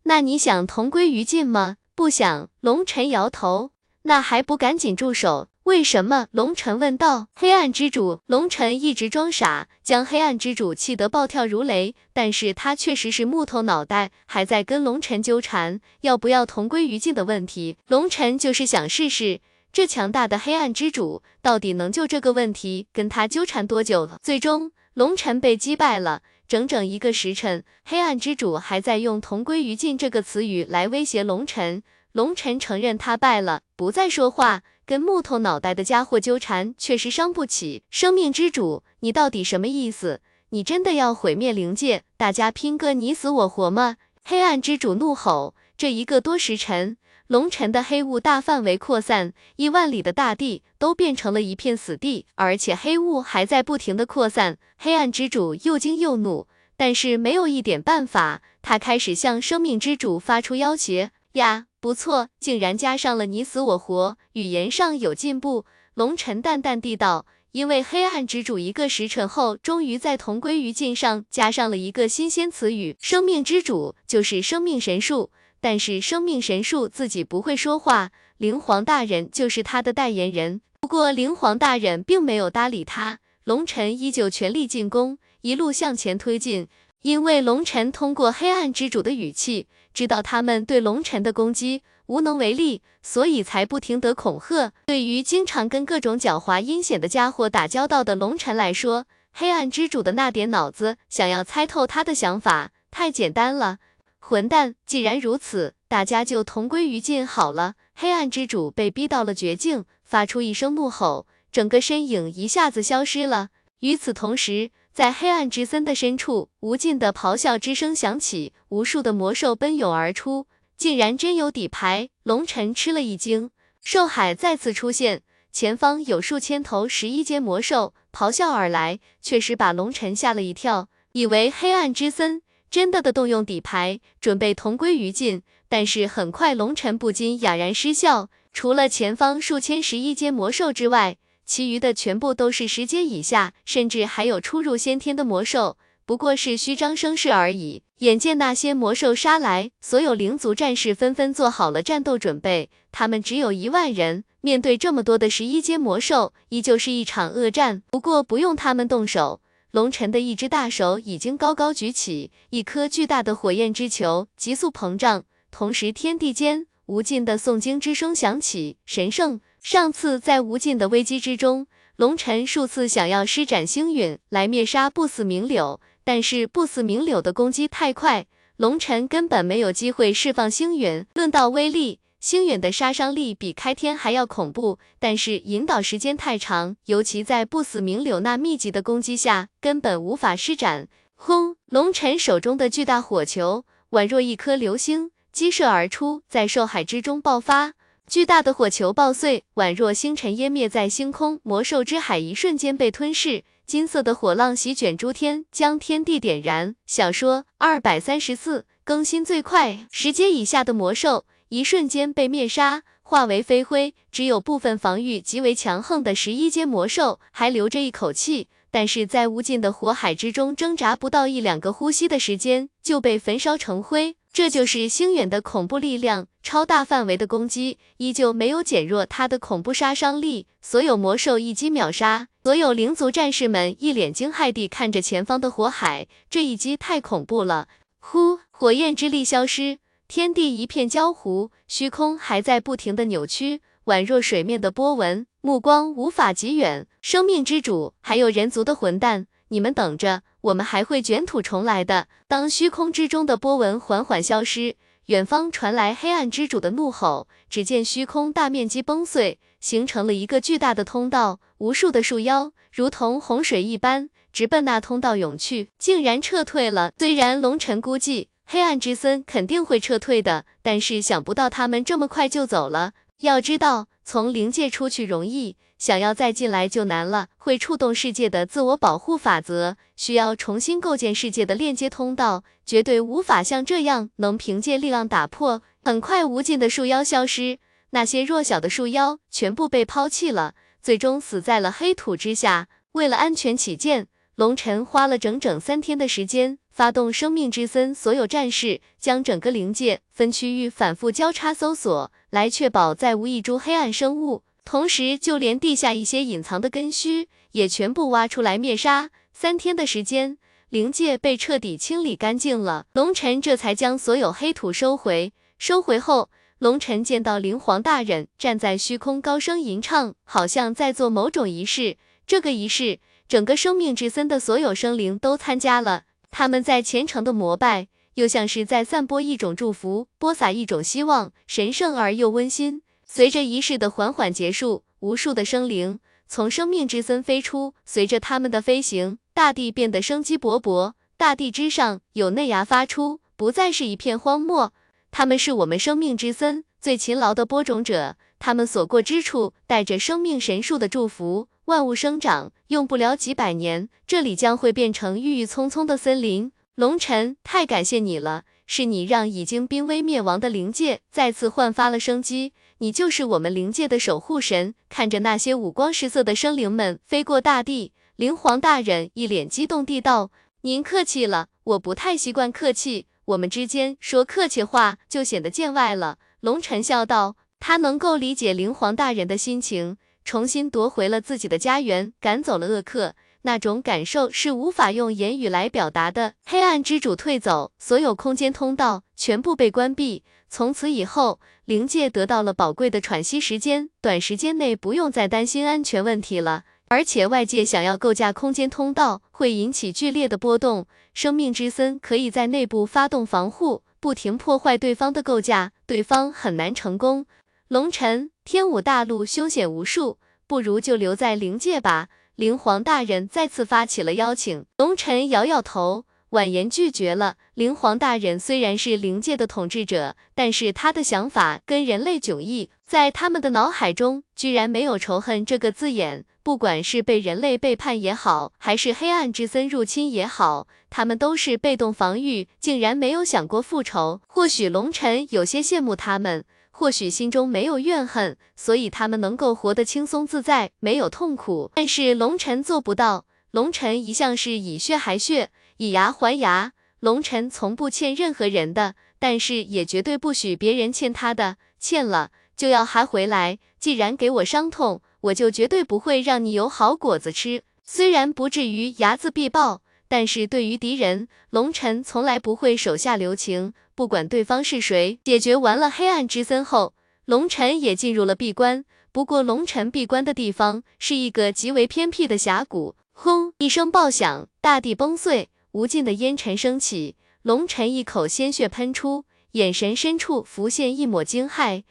那你想同归于尽吗？不想，龙尘摇头。那还不赶紧住手？为什么？龙尘问道。黑暗之主，龙尘一直装傻，将黑暗之主气得暴跳如雷。但是他确实是木头脑袋，还在跟龙尘纠缠要不要同归于尽的问题。龙尘就是想试试，这强大的黑暗之主到底能就这个问题跟他纠缠多久了。最终，龙尘被击败了。整整一个时辰，黑暗之主还在用“同归于尽”这个词语来威胁龙尘。龙尘承认他败了，不再说话。跟木头脑袋的家伙纠缠，确实伤不起。生命之主，你到底什么意思？你真的要毁灭灵界，大家拼个你死我活吗？黑暗之主怒吼。这一个多时辰，龙尘的黑雾大范围扩散，亿万里的大地都变成了一片死地，而且黑雾还在不停的扩散。黑暗之主又惊又怒，但是没有一点办法。他开始向生命之主发出要挟呀。不错，竟然加上了你死我活，语言上有进步。龙尘淡淡地道，因为黑暗之主一个时辰后，终于在同归于尽上加上了一个新鲜词语，生命之主就是生命神树，但是生命神树自己不会说话，灵皇大人就是他的代言人。不过灵皇大人并没有搭理他，龙尘依旧全力进攻，一路向前推进。因为龙尘通过黑暗之主的语气，知道他们对龙尘的攻击无能为力，所以才不停的恐吓。对于经常跟各种狡猾阴险的家伙打交道的龙尘来说，黑暗之主的那点脑子，想要猜透他的想法太简单了。混蛋，既然如此，大家就同归于尽好了。黑暗之主被逼到了绝境，发出一声怒吼，整个身影一下子消失了。与此同时，在黑暗之森的深处，无尽的咆哮之声响起，无数的魔兽奔涌而出，竟然真有底牌！龙尘吃了一惊，兽海再次出现，前方有数千头十一阶魔兽咆哮而来，确实把龙尘吓了一跳，以为黑暗之森真的的动用底牌，准备同归于尽。但是很快，龙尘不禁哑然失笑，除了前方数千十一阶魔兽之外。其余的全部都是十阶以下，甚至还有初入先天的魔兽，不过是虚张声势而已。眼见那些魔兽杀来，所有灵族战士纷纷做好了战斗准备。他们只有一万人，面对这么多的十一阶魔兽，依旧是一场恶战。不过不用他们动手，龙尘的一只大手已经高高举起，一颗巨大的火焰之球急速膨胀，同时天地间无尽的诵经之声响起，神圣。上次在无尽的危机之中，龙尘数次想要施展星陨来灭杀不死明柳，但是不死明柳的攻击太快，龙尘根本没有机会释放星陨。论到威力，星陨的杀伤力比开天还要恐怖，但是引导时间太长，尤其在不死明柳那密集的攻击下，根本无法施展。轰！龙尘手中的巨大火球宛若一颗流星，激射而出，在兽海之中爆发。巨大的火球爆碎，宛若星辰湮灭在星空，魔兽之海一瞬间被吞噬，金色的火浪席卷诸天，将天地点燃。小说二百三十四更新最快，十阶以下的魔兽一瞬间被灭杀，化为飞灰，只有部分防御极为强横的十一阶魔兽还留着一口气，但是在无尽的火海之中挣扎不到一两个呼吸的时间，就被焚烧成灰。这就是星远的恐怖力量，超大范围的攻击依旧没有减弱他的恐怖杀伤力，所有魔兽一击秒杀。所有灵族战士们一脸惊骇地看着前方的火海，这一击太恐怖了！呼，火焰之力消失，天地一片焦糊，虚空还在不停的扭曲，宛若水面的波纹，目光无法及远。生命之主，还有人族的混蛋，你们等着！我们还会卷土重来的。当虚空之中的波纹缓缓消失，远方传来黑暗之主的怒吼。只见虚空大面积崩碎，形成了一个巨大的通道，无数的树妖如同洪水一般直奔那通道涌去，竟然撤退了。虽然龙尘估计黑暗之森肯定会撤退的，但是想不到他们这么快就走了。要知道，从灵界出去容易。想要再进来就难了，会触动世界的自我保护法则，需要重新构建世界的链接通道，绝对无法像这样能凭借力量打破。很快，无尽的树妖消失，那些弱小的树妖全部被抛弃了，最终死在了黑土之下。为了安全起见，龙尘花了整整三天的时间，发动生命之森所有战士，将整个灵界分区域反复交叉搜索，来确保再无一株黑暗生物。同时，就连地下一些隐藏的根须也全部挖出来灭杀。三天的时间，灵界被彻底清理干净了。龙尘这才将所有黑土收回。收回后，龙尘见到灵皇大人站在虚空，高声吟唱，好像在做某种仪式。这个仪式，整个生命之森的所有生灵都参加了。他们在虔诚的膜拜，又像是在散播一种祝福，播撒一种希望，神圣而又温馨。随着仪式的缓缓结束，无数的生灵从生命之森飞出，随着他们的飞行，大地变得生机勃勃。大地之上有嫩芽发出，不再是一片荒漠。他们是我们生命之森最勤劳的播种者，他们所过之处带着生命神树的祝福，万物生长。用不了几百年，这里将会变成郁郁葱葱的森林。龙尘，太感谢你了，是你让已经濒危灭亡的灵界再次焕发了生机。你就是我们灵界的守护神。看着那些五光十色的生灵们飞过大地，灵皇大人一脸激动地道：“您客气了，我不太习惯客气。”我们之间说客气话就显得见外了。龙尘笑道，他能够理解灵皇大人的心情，重新夺回了自己的家园，赶走了恶客，那种感受是无法用言语来表达的。黑暗之主退走，所有空间通道全部被关闭，从此以后，灵界得到了宝贵的喘息时间，短时间内不用再担心安全问题了。而且外界想要构架空间通道，会引起剧烈的波动。生命之森可以在内部发动防护，不停破坏对方的构架，对方很难成功。龙尘，天武大陆凶险无数，不如就留在灵界吧。灵皇大人再次发起了邀请，龙尘摇摇头。婉言拒绝了。灵皇大人虽然是灵界的统治者，但是他的想法跟人类迥异，在他们的脑海中居然没有仇恨这个字眼。不管是被人类背叛也好，还是黑暗之森入侵也好，他们都是被动防御，竟然没有想过复仇。或许龙尘有些羡慕他们，或许心中没有怨恨，所以他们能够活得轻松自在，没有痛苦。但是龙尘做不到。龙尘一向是以血还血。以牙还牙，龙尘从不欠任何人的，但是也绝对不许别人欠他的，欠了就要还回来。既然给我伤痛，我就绝对不会让你有好果子吃。虽然不至于睚眦必报，但是对于敌人，龙尘从来不会手下留情，不管对方是谁。解决完了黑暗之森后，龙尘也进入了闭关。不过龙尘闭关的地方是一个极为偏僻的峡谷。轰！一声爆响，大地崩碎。无尽的烟尘升起，龙尘一口鲜血喷出，眼神深处浮现一抹惊骇。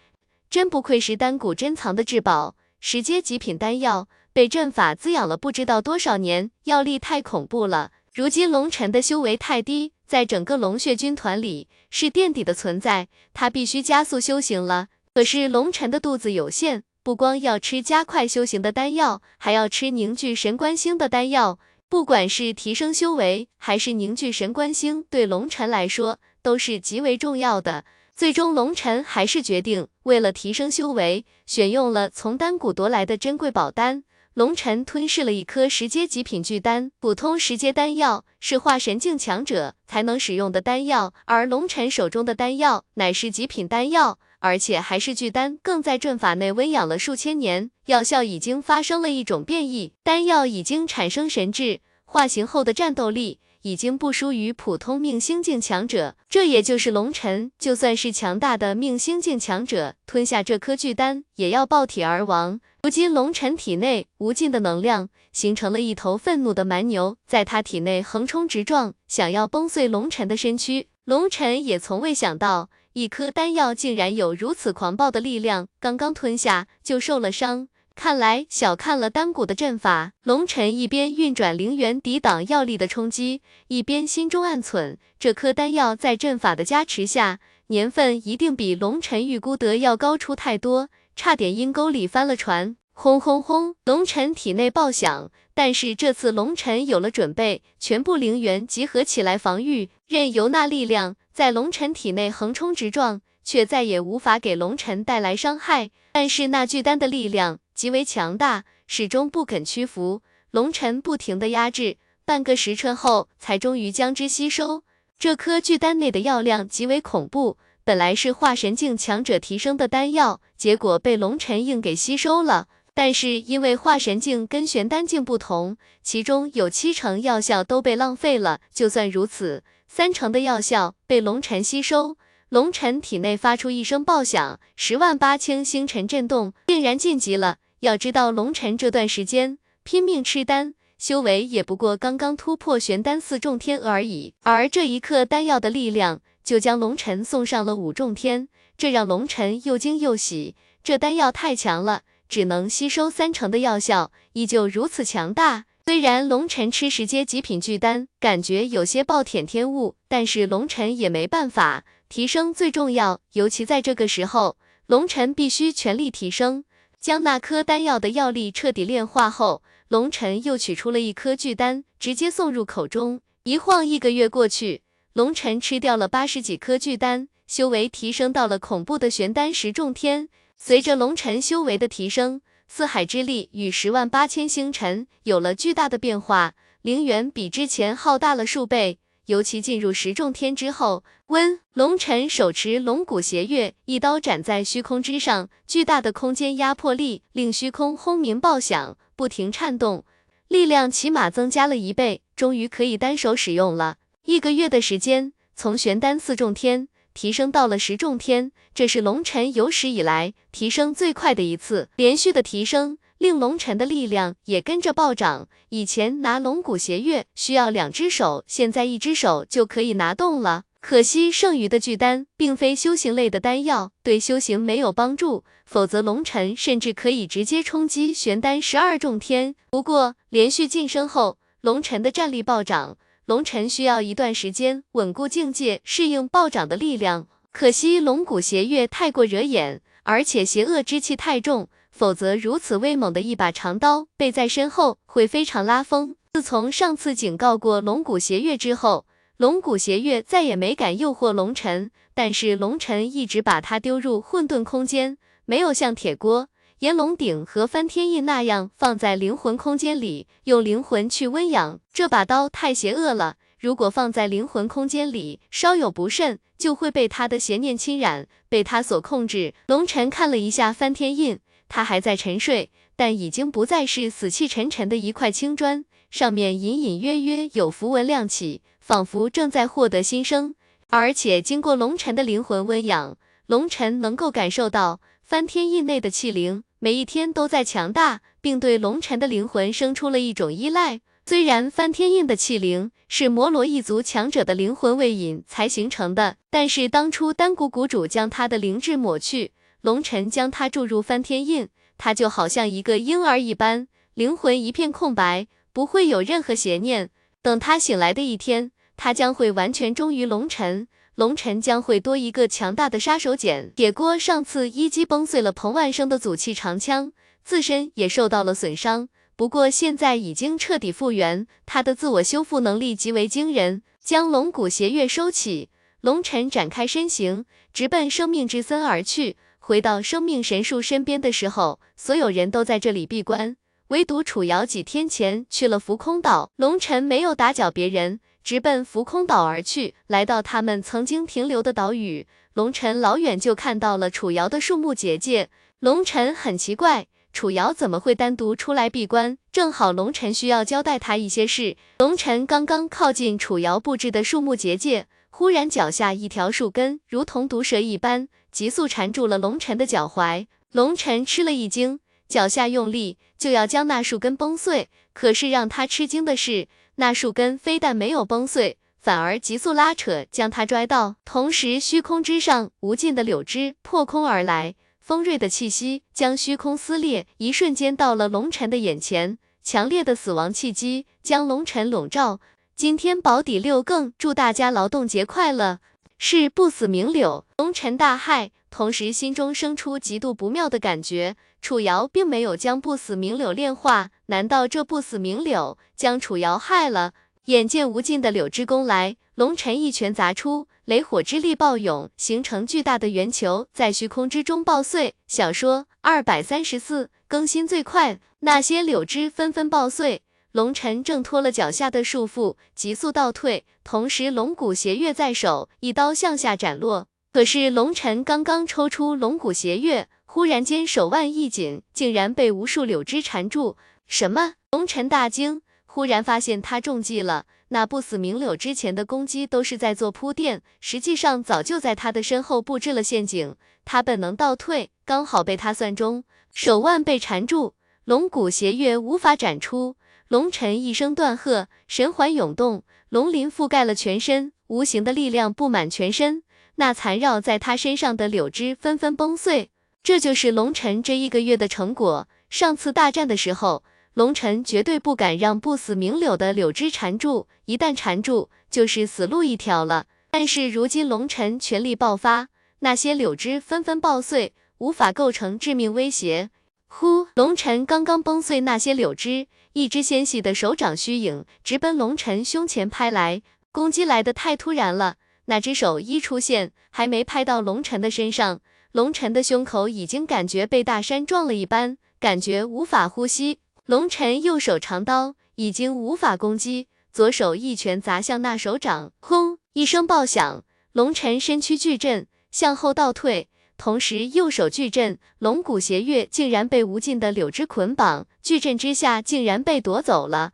真不愧是丹谷珍藏的至宝，十阶极品丹药，被阵法滋养了不知道多少年，药力太恐怖了。如今龙尘的修为太低，在整个龙血军团里是垫底的存在，他必须加速修行了。可是龙尘的肚子有限，不光要吃加快修行的丹药，还要吃凝聚神官星的丹药。不管是提升修为，还是凝聚神官星，对龙尘来说都是极为重要的。最终，龙尘还是决定为了提升修为，选用了从丹谷夺来的珍贵宝丹。龙尘吞噬了一颗十阶极品巨丹，普通十阶丹药是化神境强者才能使用的丹药，而龙尘手中的丹药乃是极品丹药。而且还是巨丹，更在阵法内温养了数千年，药效已经发生了一种变异，丹药已经产生神智，化形后的战斗力已经不输于普通命星境强者。这也就是龙尘，就算是强大的命星境强者，吞下这颗巨丹也要爆体而亡。如今龙尘体内无尽的能量，形成了一头愤怒的蛮牛，在他体内横冲直撞，想要崩碎龙尘的身躯。龙尘也从未想到。一颗丹药竟然有如此狂暴的力量，刚刚吞下就受了伤，看来小看了丹谷的阵法。龙尘一边运转灵元抵挡药力的冲击，一边心中暗忖：这颗丹药在阵法的加持下，年份一定比龙尘预估的要高出太多，差点阴沟里翻了船。轰轰轰！龙尘体内爆响，但是这次龙尘有了准备，全部灵元集合起来防御，任由那力量。在龙尘体内横冲直撞，却再也无法给龙尘带来伤害。但是那巨丹的力量极为强大，始终不肯屈服。龙尘不停的压制，半个时辰后，才终于将之吸收。这颗巨丹内的药量极为恐怖，本来是化神境强者提升的丹药，结果被龙尘硬给吸收了。但是因为化神境跟玄丹境不同，其中有七成药效都被浪费了。就算如此。三成的药效被龙尘吸收，龙尘体内发出一声爆响，十万八千星辰震动，竟然晋级了。要知道龙尘这段时间拼命吃丹，修为也不过刚刚突破玄丹四重天而已。而这一刻丹药的力量，就将龙尘送上了五重天，这让龙尘又惊又喜。这丹药太强了，只能吸收三成的药效，依旧如此强大。虽然龙尘吃十阶极品巨丹，感觉有些暴殄天物，但是龙尘也没办法，提升最重要，尤其在这个时候，龙尘必须全力提升。将那颗丹药的药力彻底炼化后，龙尘又取出了一颗巨丹，直接送入口中。一晃一个月过去，龙尘吃掉了八十几颗巨丹，修为提升到了恐怖的玄丹十重天。随着龙尘修为的提升，四海之力与十万八千星辰有了巨大的变化，灵源比之前浩大了数倍。尤其进入十重天之后，温龙尘手持龙骨邪月，一刀斩在虚空之上，巨大的空间压迫力令虚空轰鸣爆响，不停颤动，力量起码增加了一倍，终于可以单手使用了。一个月的时间，从玄丹四重天提升到了十重天。这是龙尘有史以来提升最快的一次，连续的提升令龙尘的力量也跟着暴涨。以前拿龙骨邪月需要两只手，现在一只手就可以拿动了。可惜剩余的巨丹并非修行类的丹药，对修行没有帮助，否则龙尘甚至可以直接冲击玄丹十二重天。不过连续晋升后，龙尘的战力暴涨，龙尘需要一段时间稳固境界，适应暴涨的力量。可惜龙骨邪月太过惹眼，而且邪恶之气太重，否则如此威猛的一把长刀背在身后会非常拉风。自从上次警告过龙骨邪月之后，龙骨邪月再也没敢诱惑龙尘，但是龙尘一直把他丢入混沌空间，没有像铁锅、炎龙鼎和翻天印那样放在灵魂空间里，用灵魂去温养。这把刀太邪恶了。如果放在灵魂空间里，稍有不慎，就会被他的邪念侵染，被他所控制。龙尘看了一下翻天印，他还在沉睡，但已经不再是死气沉沉的一块青砖，上面隐隐约约有符文亮起，仿佛正在获得新生。而且经过龙尘的灵魂温养，龙尘能够感受到翻天印内的气灵每一天都在强大，并对龙尘的灵魂生出了一种依赖。虽然翻天印的气灵是摩罗一族强者的灵魂位引才形成的，但是当初丹谷谷主将他的灵智抹去，龙尘将他注入翻天印，他就好像一个婴儿一般，灵魂一片空白，不会有任何邪念。等他醒来的一天，他将会完全忠于龙尘，龙尘将会多一个强大的杀手锏。铁锅上次一击崩碎了彭万生的祖气长枪，自身也受到了损伤。不过现在已经彻底复原，他的自我修复能力极为惊人。将龙骨邪月收起，龙尘展开身形，直奔生命之森而去。回到生命神树身边的时候，所有人都在这里闭关，唯独楚瑶几天前去了浮空岛。龙尘没有打搅别人，直奔浮空岛而去。来到他们曾经停留的岛屿，龙尘老远就看到了楚瑶的树木结界。龙尘很奇怪。楚瑶怎么会单独出来闭关？正好龙尘需要交代他一些事。龙尘刚刚靠近楚瑶布置的树木结界，忽然脚下一条树根如同毒蛇一般，急速缠住了龙尘的脚踝。龙尘吃了一惊，脚下用力就要将那树根崩碎。可是让他吃惊的是，那树根非但没有崩碎，反而急速拉扯，将他拽到。同时，虚空之上无尽的柳枝破空而来。锋锐的气息将虚空撕裂，一瞬间到了龙尘的眼前，强烈的死亡气机将龙尘笼罩。今天保底六更，祝大家劳动节快乐！是不死明柳，龙尘大骇，同时心中生出极度不妙的感觉。楚瑶并没有将不死明柳炼化，难道这不死明柳将楚瑶害了？眼见无尽的柳枝攻来，龙尘一拳砸出。雷火之力暴涌，形成巨大的圆球，在虚空之中爆碎。小说二百三十四更新最快，那些柳枝纷纷爆碎。龙尘挣脱了脚下的束缚，急速倒退，同时龙骨斜月在手，一刀向下斩落。可是龙尘刚刚抽出龙骨邪月，忽然间手腕一紧，竟然被无数柳枝缠住。什么？龙尘大惊，忽然发现他中计了。那不死明柳之前的攻击都是在做铺垫，实际上早就在他的身后布置了陷阱。他本能倒退，刚好被他算中，手腕被缠住，龙骨邪月无法展出，龙晨一声断喝，神环涌动，龙鳞覆盖了全身，无形的力量布满全身，那缠绕在他身上的柳枝纷纷崩碎。这就是龙晨这一个月的成果。上次大战的时候，龙晨绝对不敢让不死明柳的柳枝缠住，一旦缠住，就是死路一条了。但是如今龙晨全力爆发，那些柳枝纷纷爆碎，无法构成致命威胁。呼，龙晨刚刚崩碎那些柳枝，一只纤细的手掌虚影直奔龙晨胸前拍来，攻击来的太突然了。那只手一出现，还没拍到龙晨的身上。龙晨的胸口已经感觉被大山撞了一般，感觉无法呼吸。龙晨右手长刀已经无法攻击，左手一拳砸向那手掌，轰一声爆响，龙晨身躯巨震，向后倒退，同时右手巨震，龙骨邪月竟然被无尽的柳枝捆绑，巨震之下竟然被夺走了。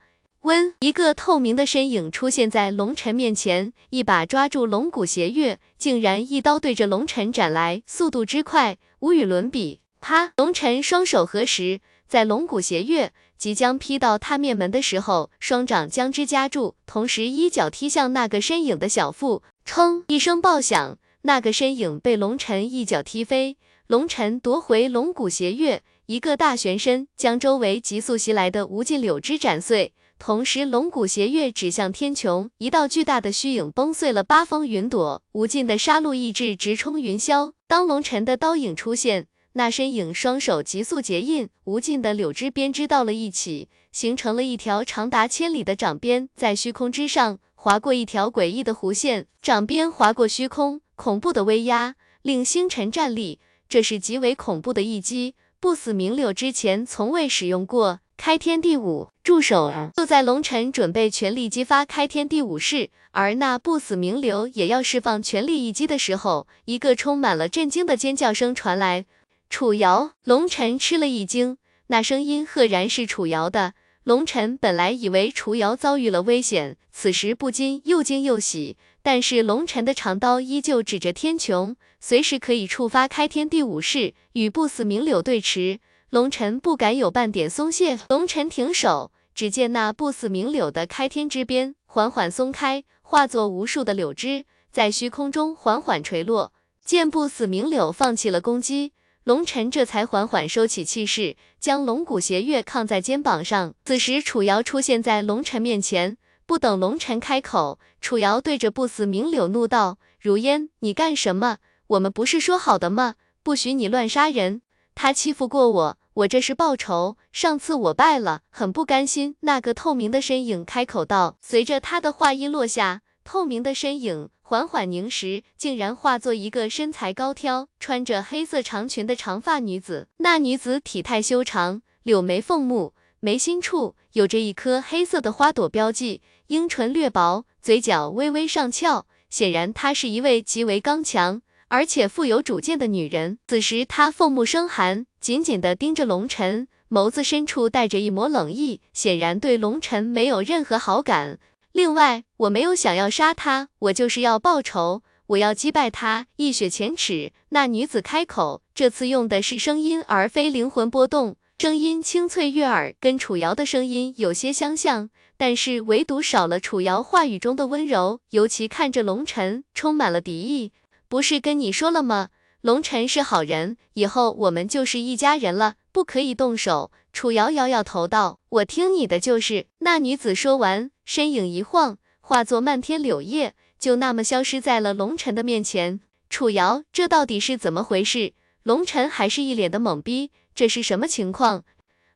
温，一个透明的身影出现在龙晨面前，一把抓住龙骨邪月，竟然一刀对着龙晨斩来，速度之快，无与伦比。啪！龙晨双手合十，在龙骨邪月即将劈到他面门的时候，双掌将之夹住，同时一脚踢向那个身影的小腹，砰！一声爆响，那个身影被龙晨一脚踢飞。龙晨夺回龙骨邪月，一个大旋身，将周围急速袭来的无尽柳枝斩碎。同时，龙骨斜月指向天穹，一道巨大的虚影崩碎了八方云朵，无尽的杀戮意志直冲云霄。当龙尘的刀影出现，那身影双手急速结印，无尽的柳枝编织到了一起，形成了一条长达千里的掌鞭，在虚空之上划过一条诡异的弧线，掌鞭划过虚空，恐怖的威压令星辰站立。这是极为恐怖的一击，不死明柳之前从未使用过。开天地五，住手！就在龙尘准备全力激发开天地五式，而那不死名流也要释放全力一击的时候，一个充满了震惊的尖叫声传来。楚瑶，龙尘吃了一惊，那声音赫然是楚瑶的。龙尘本来以为楚瑶遭遇了危险，此时不禁又惊又喜。但是龙尘的长刀依旧指着天穹，随时可以触发开天地五式，与不死名流对持。龙尘不敢有半点松懈，龙尘停手，只见那不死明柳的开天之鞭缓缓松开，化作无数的柳枝，在虚空中缓缓垂落。见不死明柳放弃了攻击，龙尘这才缓缓收起气势，将龙骨斜月扛在肩膀上。此时楚瑶出现在龙尘面前，不等龙尘开口，楚瑶对着不死明柳怒道：“如烟，你干什么？我们不是说好的吗？不许你乱杀人。”他欺负过我，我这是报仇。上次我败了，很不甘心。那个透明的身影开口道。随着他的话音落下，透明的身影缓缓凝实，竟然化作一个身材高挑、穿着黑色长裙的长发女子。那女子体态修长，柳眉凤目，眉心处有着一颗黑色的花朵标记，樱唇略薄，嘴角微微上翘。显然，她是一位极为刚强。而且富有主见的女人，此时她凤目生寒，紧紧地盯着龙尘，眸子深处带着一抹冷意，显然对龙尘没有任何好感。另外，我没有想要杀他，我就是要报仇，我要击败他，一雪前耻。那女子开口，这次用的是声音，而非灵魂波动，声音清脆悦耳，跟楚瑶的声音有些相像，但是唯独少了楚瑶话语中的温柔，尤其看着龙尘，充满了敌意。不是跟你说了吗？龙尘是好人，以后我们就是一家人了，不可以动手。楚瑶摇摇头道：“我听你的就是。”那女子说完，身影一晃，化作漫天柳叶，就那么消失在了龙尘的面前。楚瑶，这到底是怎么回事？龙尘还是一脸的懵逼，这是什么情况？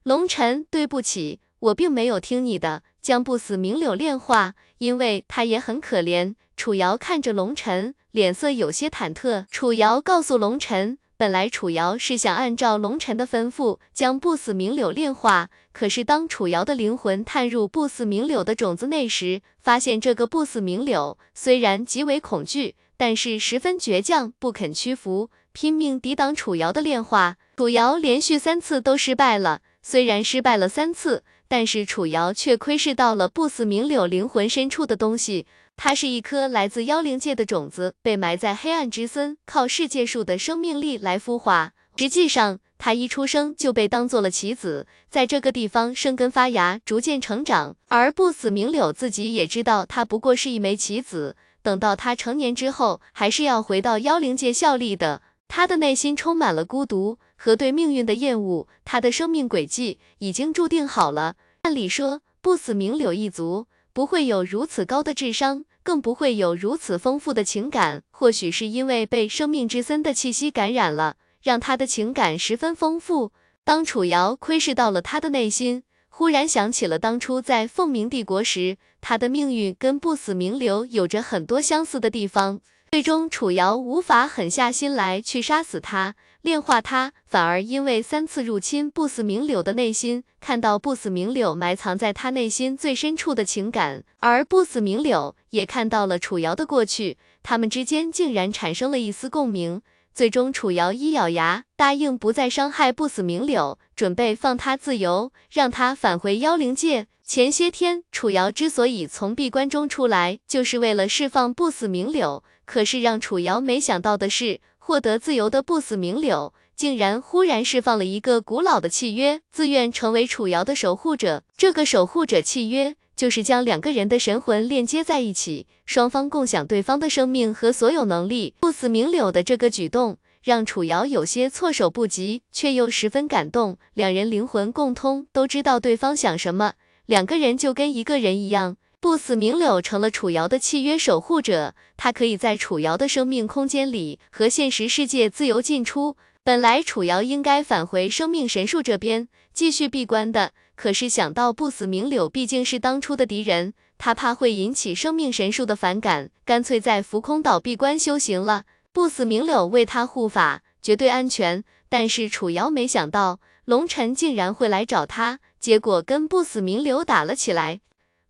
龙尘，对不起，我并没有听你的，将不死明柳炼化，因为他也很可怜。楚瑶看着龙尘。脸色有些忐忑，楚瑶告诉龙尘，本来楚瑶是想按照龙尘的吩咐将不死明柳炼化，可是当楚瑶的灵魂探入不死明柳的种子内时，发现这个不死明柳虽然极为恐惧，但是十分倔强，不肯屈服，拼命抵挡楚瑶的炼化。楚瑶连续三次都失败了，虽然失败了三次，但是楚瑶却窥视到了不死明柳灵魂深处的东西。它是一颗来自妖灵界的种子，被埋在黑暗之森，靠世界树的生命力来孵化。实际上，他一出生就被当做了棋子，在这个地方生根发芽，逐渐成长。而不死明柳自己也知道，他不过是一枚棋子，等到他成年之后，还是要回到妖灵界效力的。他的内心充满了孤独和对命运的厌恶，他的生命轨迹已经注定好了。按理说，不死明柳一族不会有如此高的智商。更不会有如此丰富的情感，或许是因为被生命之森的气息感染了，让他的情感十分丰富。当楚瑶窥视到了他的内心，忽然想起了当初在凤鸣帝国时，他的命运跟不死名流有着很多相似的地方。最终，楚瑶无法狠下心来去杀死他。炼化他，反而因为三次入侵不死明柳的内心，看到不死明柳埋藏在他内心最深处的情感，而不死明柳也看到了楚瑶的过去，他们之间竟然产生了一丝共鸣。最终，楚瑶一咬牙，答应不再伤害不死明柳，准备放他自由，让他返回妖灵界。前些天，楚瑶之所以从闭关中出来，就是为了释放不死明柳。可是让楚瑶没想到的是。获得自由的不死明柳，竟然忽然释放了一个古老的契约，自愿成为楚瑶的守护者。这个守护者契约，就是将两个人的神魂链接在一起，双方共享对方的生命和所有能力。不死明柳的这个举动，让楚瑶有些措手不及，却又十分感动。两人灵魂共通，都知道对方想什么，两个人就跟一个人一样。不死明柳成了楚瑶的契约守护者，他可以在楚瑶的生命空间里和现实世界自由进出。本来楚瑶应该返回生命神树这边继续闭关的，可是想到不死明柳毕竟是当初的敌人，他怕会引起生命神树的反感，干脆在浮空岛闭关修行了。不死明柳为他护法，绝对安全。但是楚瑶没想到龙尘竟然会来找他，结果跟不死明柳打了起来。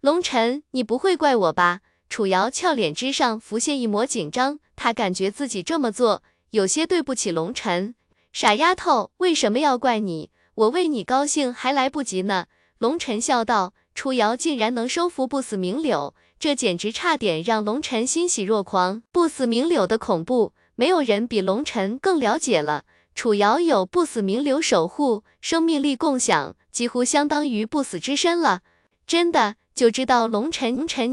龙尘，你不会怪我吧？楚瑶俏脸之上浮现一抹紧张，她感觉自己这么做有些对不起龙尘。傻丫头，为什么要怪你？我为你高兴还来不及呢。龙尘笑道。楚瑶竟然能收服不死明柳，这简直差点让龙尘欣喜若狂。不死明柳的恐怖，没有人比龙尘更了解了。楚瑶有不死明柳守护，生命力共享，几乎相当于不死之身了。真的。就知道龙尘尘。